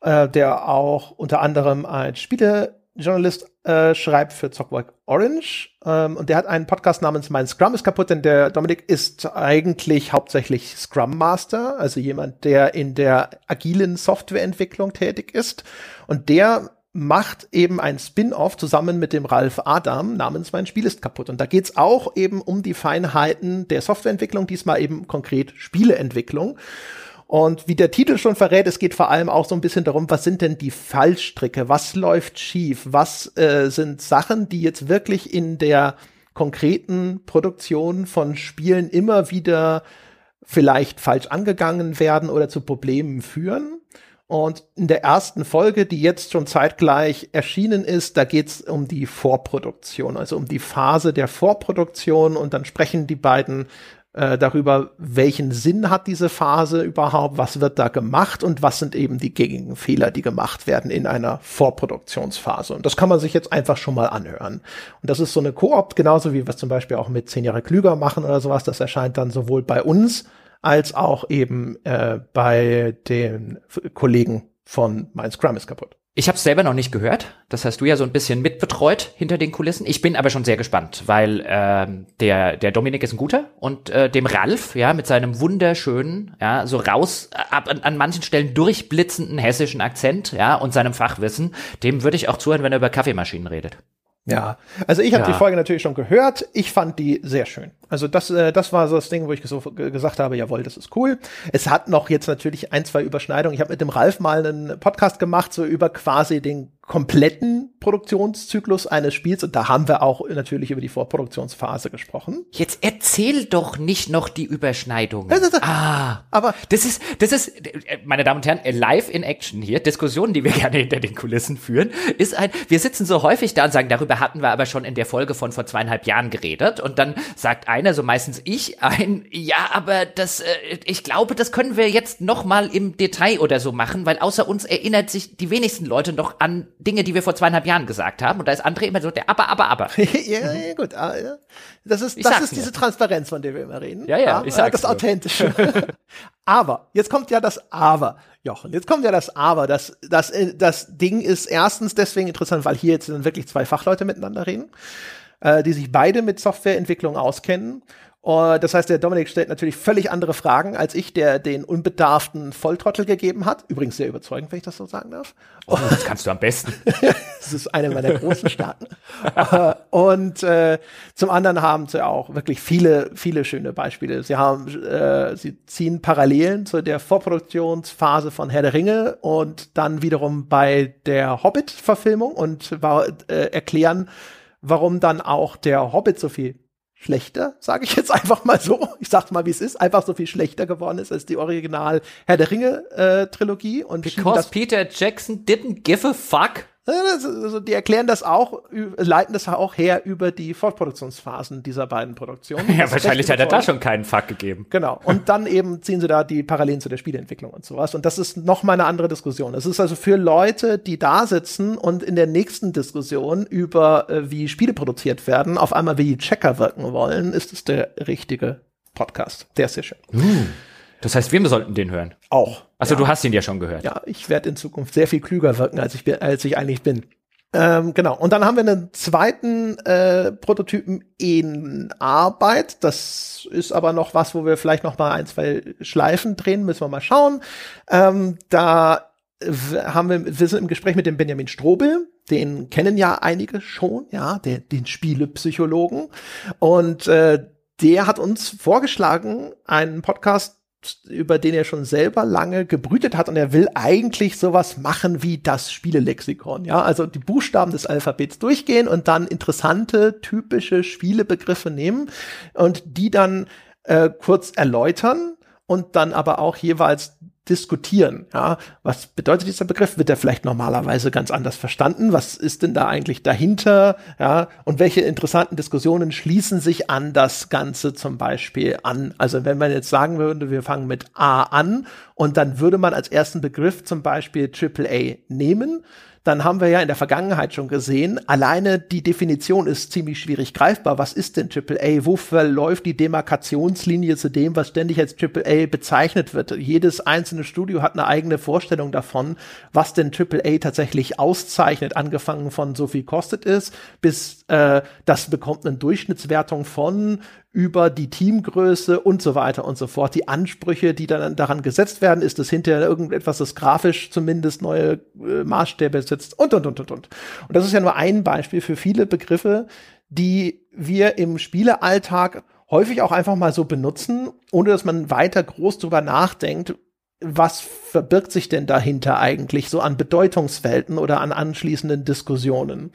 äh, der auch unter anderem als Spielejournalist äh, schreibt für Zockwork Orange. Ähm, und der hat einen Podcast namens Mein Scrum ist kaputt, denn der Dominik ist eigentlich hauptsächlich Scrum Master, also jemand, der in der agilen Softwareentwicklung tätig ist. Und der macht eben ein Spin-off zusammen mit dem Ralf Adam namens Mein Spiel ist kaputt. Und da geht's auch eben um die Feinheiten der Softwareentwicklung, diesmal eben konkret Spieleentwicklung. Und wie der Titel schon verrät, es geht vor allem auch so ein bisschen darum, was sind denn die Fallstricke, was läuft schief, was äh, sind Sachen, die jetzt wirklich in der konkreten Produktion von Spielen immer wieder vielleicht falsch angegangen werden oder zu Problemen führen. Und in der ersten Folge, die jetzt schon zeitgleich erschienen ist, da geht es um die Vorproduktion, also um die Phase der Vorproduktion. Und dann sprechen die beiden äh, darüber, welchen Sinn hat diese Phase überhaupt, was wird da gemacht und was sind eben die gängigen Fehler, die gemacht werden in einer Vorproduktionsphase. Und das kann man sich jetzt einfach schon mal anhören. Und das ist so eine Koop, genauso wie wir es zum Beispiel auch mit zehn Jahre klüger machen oder sowas. Das erscheint dann sowohl bei uns als auch eben äh, bei den Kollegen von Mein Scrum ist kaputt. Ich habe es selber noch nicht gehört. Das hast du ja so ein bisschen mitbetreut hinter den Kulissen. Ich bin aber schon sehr gespannt, weil äh, der der Dominik ist ein guter und äh, dem Ralf ja mit seinem wunderschönen ja so raus ab an, an manchen Stellen durchblitzenden hessischen Akzent ja und seinem Fachwissen, dem würde ich auch zuhören, wenn er über Kaffeemaschinen redet. Ja, also ich habe ja. die Folge natürlich schon gehört. Ich fand die sehr schön. Also das, äh, das war so das Ding, wo ich so gesagt habe, jawohl, das ist cool. Es hat noch jetzt natürlich ein, zwei Überschneidungen. Ich habe mit dem Ralf mal einen Podcast gemacht, so über quasi den kompletten Produktionszyklus eines Spiels und da haben wir auch natürlich über die Vorproduktionsphase gesprochen. Jetzt erzähl doch nicht noch die Überschneidung. ah, aber das ist, das ist, meine Damen und Herren, live in Action hier, Diskussionen, die wir [LAUGHS] gerne hinter den Kulissen führen, ist ein, wir sitzen so häufig da und sagen, darüber hatten wir aber schon in der Folge von vor zweieinhalb Jahren geredet und dann sagt einer, so meistens ich, ein, ja, aber das, äh, ich glaube, das können wir jetzt noch mal im Detail oder so machen, weil außer uns erinnert sich die wenigsten Leute noch an Dinge, die wir vor zweieinhalb Jahren gesagt haben. Und da ist André immer so der Aber, Aber, Aber. [LAUGHS] ja, ja, gut. Ah, das ist, das ist diese Transparenz, von der wir immer reden. Ja, ja, ich sag's Das Authentische. [LAUGHS] [LAUGHS] aber, jetzt kommt ja das Aber, Jochen. Jetzt kommt ja das Aber. Das, das, äh, das Ding ist erstens deswegen interessant, weil hier jetzt wirklich zwei Fachleute miteinander reden, äh, die sich beide mit Softwareentwicklung auskennen Uh, das heißt, der Dominik stellt natürlich völlig andere Fragen als ich, der den unbedarften Volltrottel gegeben hat. Übrigens sehr überzeugend, wenn ich das so sagen darf. Oh, das kannst du am besten. [LAUGHS] das ist eine meiner großen Staaten. uh, und äh, zum anderen haben sie auch wirklich viele, viele schöne Beispiele. Sie haben, äh, sie ziehen Parallelen zu der Vorproduktionsphase von Herr der Ringe und dann wiederum bei der Hobbit-Verfilmung und äh, erklären, warum dann auch der Hobbit so viel schlechter, sage ich jetzt einfach mal so. Ich sag's mal, wie es ist, einfach so viel schlechter geworden ist als die Original Herr der Ringe äh, Trilogie und Because Peter Jackson didn't give a fuck. Also die erklären das auch, leiten das auch her über die Fortproduktionsphasen dieser beiden Produktionen. [LAUGHS] Ja, wahrscheinlich hat er da schon keinen Fuck gegeben. Genau. Und [LAUGHS] dann eben ziehen sie da die Parallelen zu der Spieleentwicklung und sowas. Und das ist noch mal eine andere Diskussion. Es ist also für Leute, die da sitzen und in der nächsten Diskussion über, äh, wie Spiele produziert werden, auf einmal wie Checker wirken wollen, ist es der richtige Podcast. Der ist sehr schön. Uh. Das heißt, wir sollten den hören. Auch. Also ja. du hast ihn ja schon gehört. Ja, ich werde in Zukunft sehr viel klüger wirken, als ich, als ich eigentlich bin. Ähm, genau. Und dann haben wir einen zweiten äh, Prototypen in Arbeit. Das ist aber noch was, wo wir vielleicht noch mal ein, zwei Schleifen drehen, müssen wir mal schauen. Ähm, da haben wir, wir sind im Gespräch mit dem Benjamin Strobel. Den kennen ja einige schon, ja, der, den Spielepsychologen. Und äh, der hat uns vorgeschlagen, einen Podcast über den er schon selber lange gebrütet hat und er will eigentlich sowas machen wie das Spielelexikon, ja, also die Buchstaben des Alphabets durchgehen und dann interessante typische Spielebegriffe nehmen und die dann äh, kurz erläutern und dann aber auch jeweils diskutieren. Ja, was bedeutet dieser Begriff? Wird er vielleicht normalerweise ganz anders verstanden? Was ist denn da eigentlich dahinter? Ja, und welche interessanten Diskussionen schließen sich an das Ganze zum Beispiel an? Also wenn man jetzt sagen würde, wir fangen mit A an und dann würde man als ersten Begriff zum Beispiel AAA nehmen dann haben wir ja in der Vergangenheit schon gesehen, alleine die Definition ist ziemlich schwierig greifbar. Was ist denn AAA? Wo verläuft die Demarkationslinie zu dem, was ständig als AAA bezeichnet wird? Jedes einzelne Studio hat eine eigene Vorstellung davon, was denn AAA tatsächlich auszeichnet, angefangen von so viel kostet es, bis äh, das bekommt eine Durchschnittswertung von über die Teamgröße und so weiter und so fort. Die Ansprüche, die dann daran gesetzt werden, ist es hinterher irgendetwas, das grafisch zumindest neue äh, Maßstäbe setzt und, und, und, und, und. Und das ist ja nur ein Beispiel für viele Begriffe, die wir im Spielealltag häufig auch einfach mal so benutzen, ohne dass man weiter groß drüber nachdenkt, was verbirgt sich denn dahinter eigentlich so an Bedeutungswelten oder an anschließenden Diskussionen.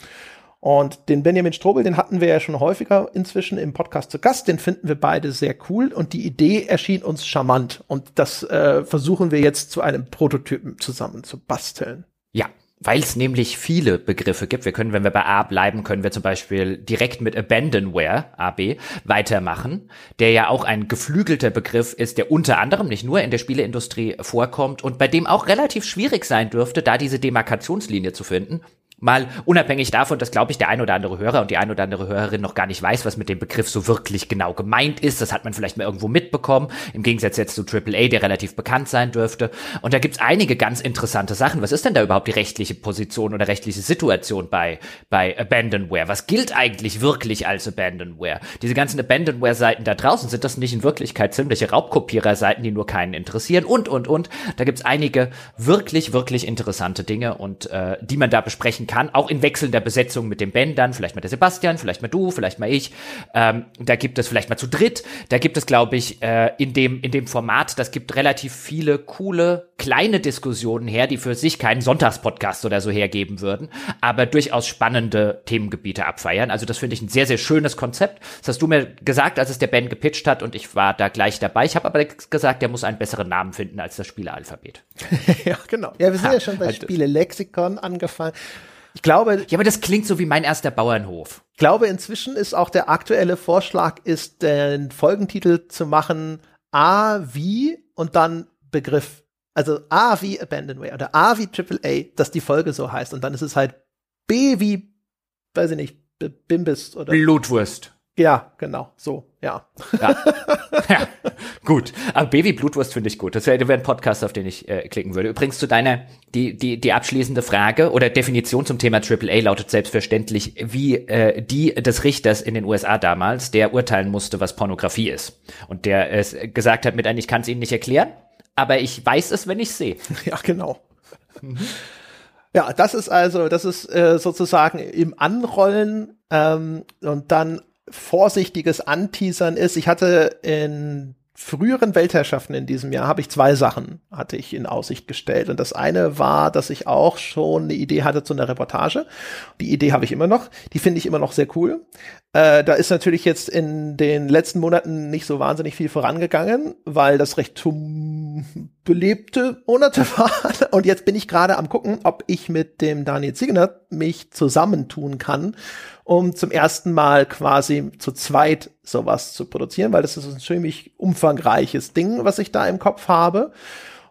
Und den Benjamin Strobel, den hatten wir ja schon häufiger inzwischen im Podcast zu Gast. Den finden wir beide sehr cool und die Idee erschien uns charmant. Und das äh, versuchen wir jetzt zu einem Prototypen zusammen zu basteln. Ja, weil es nämlich viele Begriffe gibt. Wir können, wenn wir bei A bleiben, können wir zum Beispiel direkt mit Abandonware, AB, weitermachen, der ja auch ein geflügelter Begriff ist, der unter anderem nicht nur in der Spieleindustrie vorkommt und bei dem auch relativ schwierig sein dürfte, da diese Demarkationslinie zu finden. Mal unabhängig davon, dass, glaube ich, der ein oder andere Hörer und die ein oder andere Hörerin noch gar nicht weiß, was mit dem Begriff so wirklich genau gemeint ist. Das hat man vielleicht mal irgendwo mitbekommen, im Gegensatz jetzt zu AAA, der relativ bekannt sein dürfte. Und da gibt's einige ganz interessante Sachen. Was ist denn da überhaupt die rechtliche Position oder rechtliche Situation bei, bei Abandonware? Was gilt eigentlich wirklich als Abandonware? Diese ganzen Abandonware-Seiten da draußen, sind das nicht in Wirklichkeit ziemliche Raubkopierer-Seiten, die nur keinen interessieren? Und, und, und. Da gibt's einige wirklich, wirklich interessante Dinge und äh, die man da besprechen kann, auch in wechselnder Besetzung mit dem Ben dann, vielleicht mal der Sebastian, vielleicht mal du, vielleicht mal ich. Ähm, da gibt es vielleicht mal zu dritt. Da gibt es, glaube ich, äh, in dem in dem Format, das gibt relativ viele coole kleine Diskussionen her, die für sich keinen Sonntagspodcast oder so hergeben würden, aber durchaus spannende Themengebiete abfeiern. Also das finde ich ein sehr sehr schönes Konzept. Das hast du mir gesagt, als es der Ben gepitcht hat und ich war da gleich dabei. Ich habe aber gesagt, der muss einen besseren Namen finden als das Spielealphabet. [LAUGHS] ja, genau. Ja, wir sind ha, ja schon bei halt, Spiele Lexikon angefangen. Ich glaube. Ja, aber das klingt so wie mein erster Bauernhof. Ich glaube, inzwischen ist auch der aktuelle Vorschlag, ist den Folgentitel zu machen A wie und dann Begriff. Also A wie Abandonware oder A wie AAA, dass die Folge so heißt. Und dann ist es halt B wie, weiß ich nicht, Bimbis oder. Blutwurst. Ja, genau, so, ja. ja. [LAUGHS] ja. Gut, aber Baby Blutwurst finde ich gut. Das wäre wär ein Podcast, auf den ich äh, klicken würde. Übrigens zu deiner, die, die, die abschließende Frage oder Definition zum Thema AAA lautet selbstverständlich, wie äh, die des Richters in den USA damals, der urteilen musste, was Pornografie ist. Und der es gesagt hat mit einem, ich kann es Ihnen nicht erklären, aber ich weiß es, wenn ich sehe. Ja, genau. Mhm. Ja, das ist also, das ist äh, sozusagen im Anrollen ähm, und dann vorsichtiges Anteasern ist. Ich hatte in früheren Weltherrschaften in diesem Jahr habe ich zwei Sachen hatte ich in Aussicht gestellt und das eine war, dass ich auch schon eine Idee hatte zu einer Reportage. Die Idee habe ich immer noch, die finde ich immer noch sehr cool. Äh, da ist natürlich jetzt in den letzten Monaten nicht so wahnsinnig viel vorangegangen, weil das recht belebte Monate [LAUGHS] waren. Und jetzt bin ich gerade am gucken, ob ich mit dem Daniel Ziegner mich zusammentun kann, um zum ersten Mal quasi zu zweit sowas zu produzieren, weil das ist ein ziemlich umfangreiches Ding, was ich da im Kopf habe.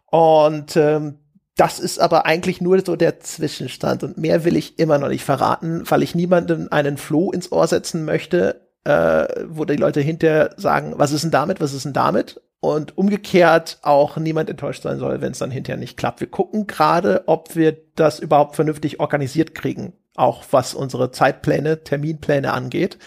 Und ähm, das ist aber eigentlich nur so der Zwischenstand und mehr will ich immer noch nicht verraten, weil ich niemandem einen Floh ins Ohr setzen möchte, äh, wo die Leute hinterher sagen, was ist denn damit, was ist denn damit? Und umgekehrt auch niemand enttäuscht sein soll, wenn es dann hinterher nicht klappt. Wir gucken gerade, ob wir das überhaupt vernünftig organisiert kriegen, auch was unsere Zeitpläne, Terminpläne angeht.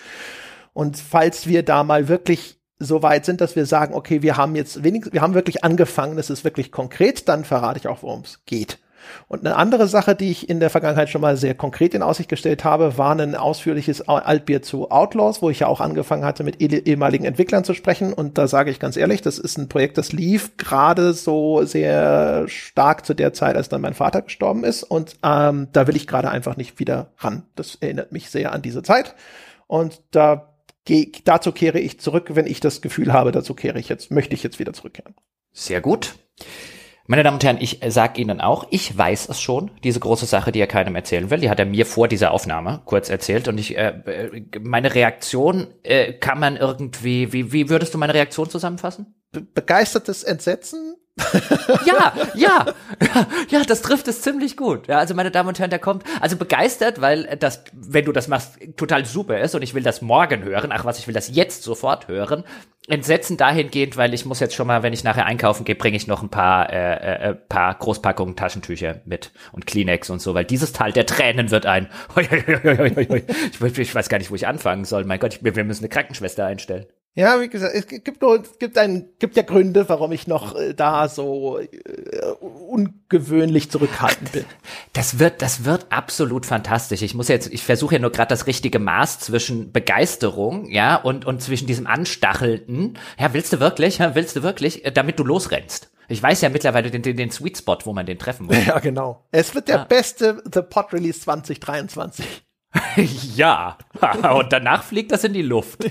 Und falls wir da mal wirklich so weit sind, dass wir sagen, okay, wir haben jetzt wenigstens, wir haben wirklich angefangen, es ist wirklich konkret, dann verrate ich auch, worum es geht. Und eine andere Sache, die ich in der Vergangenheit schon mal sehr konkret in Aussicht gestellt habe, war ein ausführliches Altbier zu Outlaws, wo ich ja auch angefangen hatte, mit ehemaligen Entwicklern zu sprechen. Und da sage ich ganz ehrlich, das ist ein Projekt, das lief gerade so sehr stark zu der Zeit, als dann mein Vater gestorben ist. Und ähm, da will ich gerade einfach nicht wieder ran. Das erinnert mich sehr an diese Zeit. Und da geh, dazu kehre ich zurück, wenn ich das Gefühl habe, dazu kehre ich jetzt, möchte ich jetzt wieder zurückkehren. Sehr gut. Meine Damen und Herren, ich sage Ihnen auch, ich weiß es schon, diese große Sache, die er keinem erzählen will, die hat er mir vor dieser Aufnahme kurz erzählt und ich, äh, äh meine Reaktion äh, kann man irgendwie, wie, wie würdest du meine Reaktion zusammenfassen? Be begeistertes Entsetzen, ja, ja, ja, das trifft es ziemlich gut. Ja, also meine Damen und Herren, der kommt, also begeistert, weil das, wenn du das machst, total super ist und ich will das morgen hören. Ach was, ich will das jetzt sofort hören. Entsetzen dahingehend, weil ich muss jetzt schon mal, wenn ich nachher einkaufen gehe, bringe ich noch ein paar, äh, äh, äh paar Großpackungen Taschentücher mit und Kleenex und so, weil dieses Teil der Tränen wird ein. [LAUGHS] ich, ich weiß gar nicht, wo ich anfangen soll. Mein Gott, ich, wir müssen eine Krankenschwester einstellen. Ja, wie gesagt, es gibt nur, es gibt ein, gibt ja Gründe, warum ich noch äh, da so äh, ungewöhnlich zurückhaltend bin. Das wird, das wird absolut fantastisch. Ich muss jetzt, ich versuche ja nur gerade das richtige Maß zwischen Begeisterung, ja, und und zwischen diesem Anstachelnden. Ja, willst du wirklich? Ja, willst du wirklich, äh, damit du losrennst? Ich weiß ja mittlerweile den, den, den Sweet Spot, wo man den treffen muss. Ja, genau. Es wird der ja. beste The Pod Release 2023. [LAUGHS] ja. [LAUGHS] und danach fliegt das in die Luft. [LAUGHS]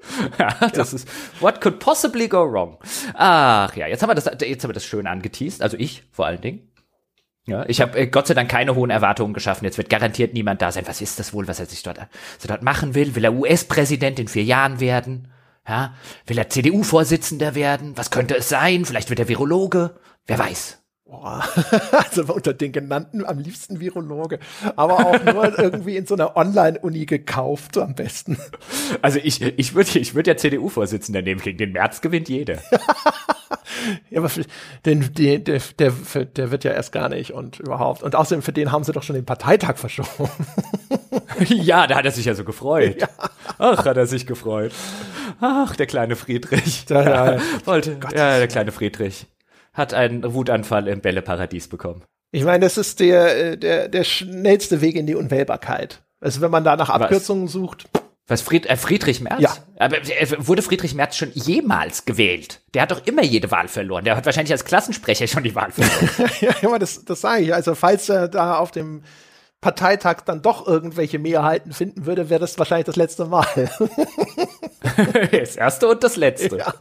[LAUGHS] ja, das ja. ist what could possibly go wrong. Ach ja, jetzt haben wir das jetzt haben wir das schön angeteased, also ich vor allen Dingen. Ja, ich habe äh, Gott sei Dank keine hohen Erwartungen geschaffen. Jetzt wird garantiert niemand da sein. Was ist das wohl, was er sich dort, was er dort machen will? Will er US-Präsident in vier Jahren werden? Ja, will er CDU-Vorsitzender werden? Was könnte es sein? Vielleicht wird er Virologe. Wer weiß. Boah, [LAUGHS] also unter den genannten am liebsten Virologe, aber auch nur [LAUGHS] irgendwie in so einer Online-Uni gekauft am besten. Also ich, ich würde ich würd ja CDU-Vorsitzender nehmen, gegen den März gewinnt jeder. [LAUGHS] ja, aber den, den, der, der, der wird ja erst gar nicht und überhaupt. Und außerdem für den haben sie doch schon den Parteitag verschoben. ja, da hat er sich ja so gefreut. Ja. Ach, hat er sich gefreut. Ach, der kleine Friedrich. Ja, ja, ja. Wollte, ja, der kleine Friedrich hat einen Wutanfall im Bälleparadies bekommen. Ich meine, das ist der, äh, der, der schnellste Weg in die Unwählbarkeit. Also wenn man da nach Abkürzungen Was? sucht. Was Fried, äh, Friedrich Merz? Ja. Aber äh, wurde Friedrich Merz schon jemals gewählt? Der hat doch immer jede Wahl verloren. Der hat wahrscheinlich als Klassensprecher schon die Wahl verloren. [LAUGHS] ja, das, das sage ich. Also falls er da auf dem Parteitag dann doch irgendwelche Mehrheiten finden würde, wäre das wahrscheinlich das letzte Mal. [LAUGHS] das erste und das letzte. Ja.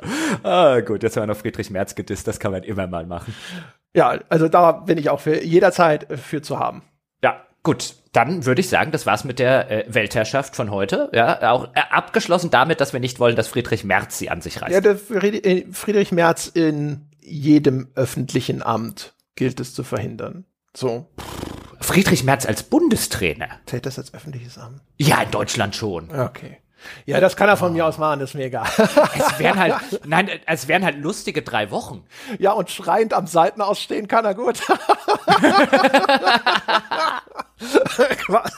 Ah, gut, jetzt haben wir noch Friedrich Merz gedisst, das kann man immer mal machen. Ja, also da bin ich auch für jederzeit für zu haben. Ja, gut. Dann würde ich sagen, das war's mit der äh, Weltherrschaft von heute. Ja, auch äh, abgeschlossen damit, dass wir nicht wollen, dass Friedrich Merz sie an sich reißt. Ja, der äh, Friedrich Merz in jedem öffentlichen Amt gilt es zu verhindern. So. Friedrich Merz als Bundestrainer. Zählt das als öffentliches Amt? Ja, in Deutschland schon. Okay. Ja, das kann er von oh. mir aus machen, ist mir egal. Es wären halt, [LAUGHS] nein, es wären halt lustige drei Wochen. Ja, und schreiend am Seiten ausstehen kann er gut.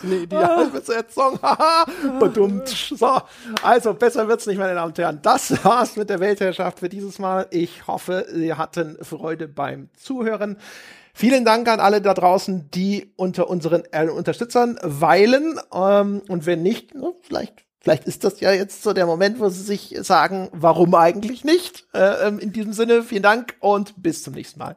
nee, die halbe Setzung. [LAUGHS] so, also besser wird's nicht, meine Damen und Herren. Das war's mit der Weltherrschaft für dieses Mal. Ich hoffe, Sie hatten Freude beim Zuhören. Vielen Dank an alle da draußen, die unter unseren äh, Unterstützern weilen. Ähm, und wenn nicht, ne, vielleicht Vielleicht ist das ja jetzt so der Moment, wo sie sich sagen, warum eigentlich nicht? Äh, ähm, in diesem Sinne, vielen Dank und bis zum nächsten Mal.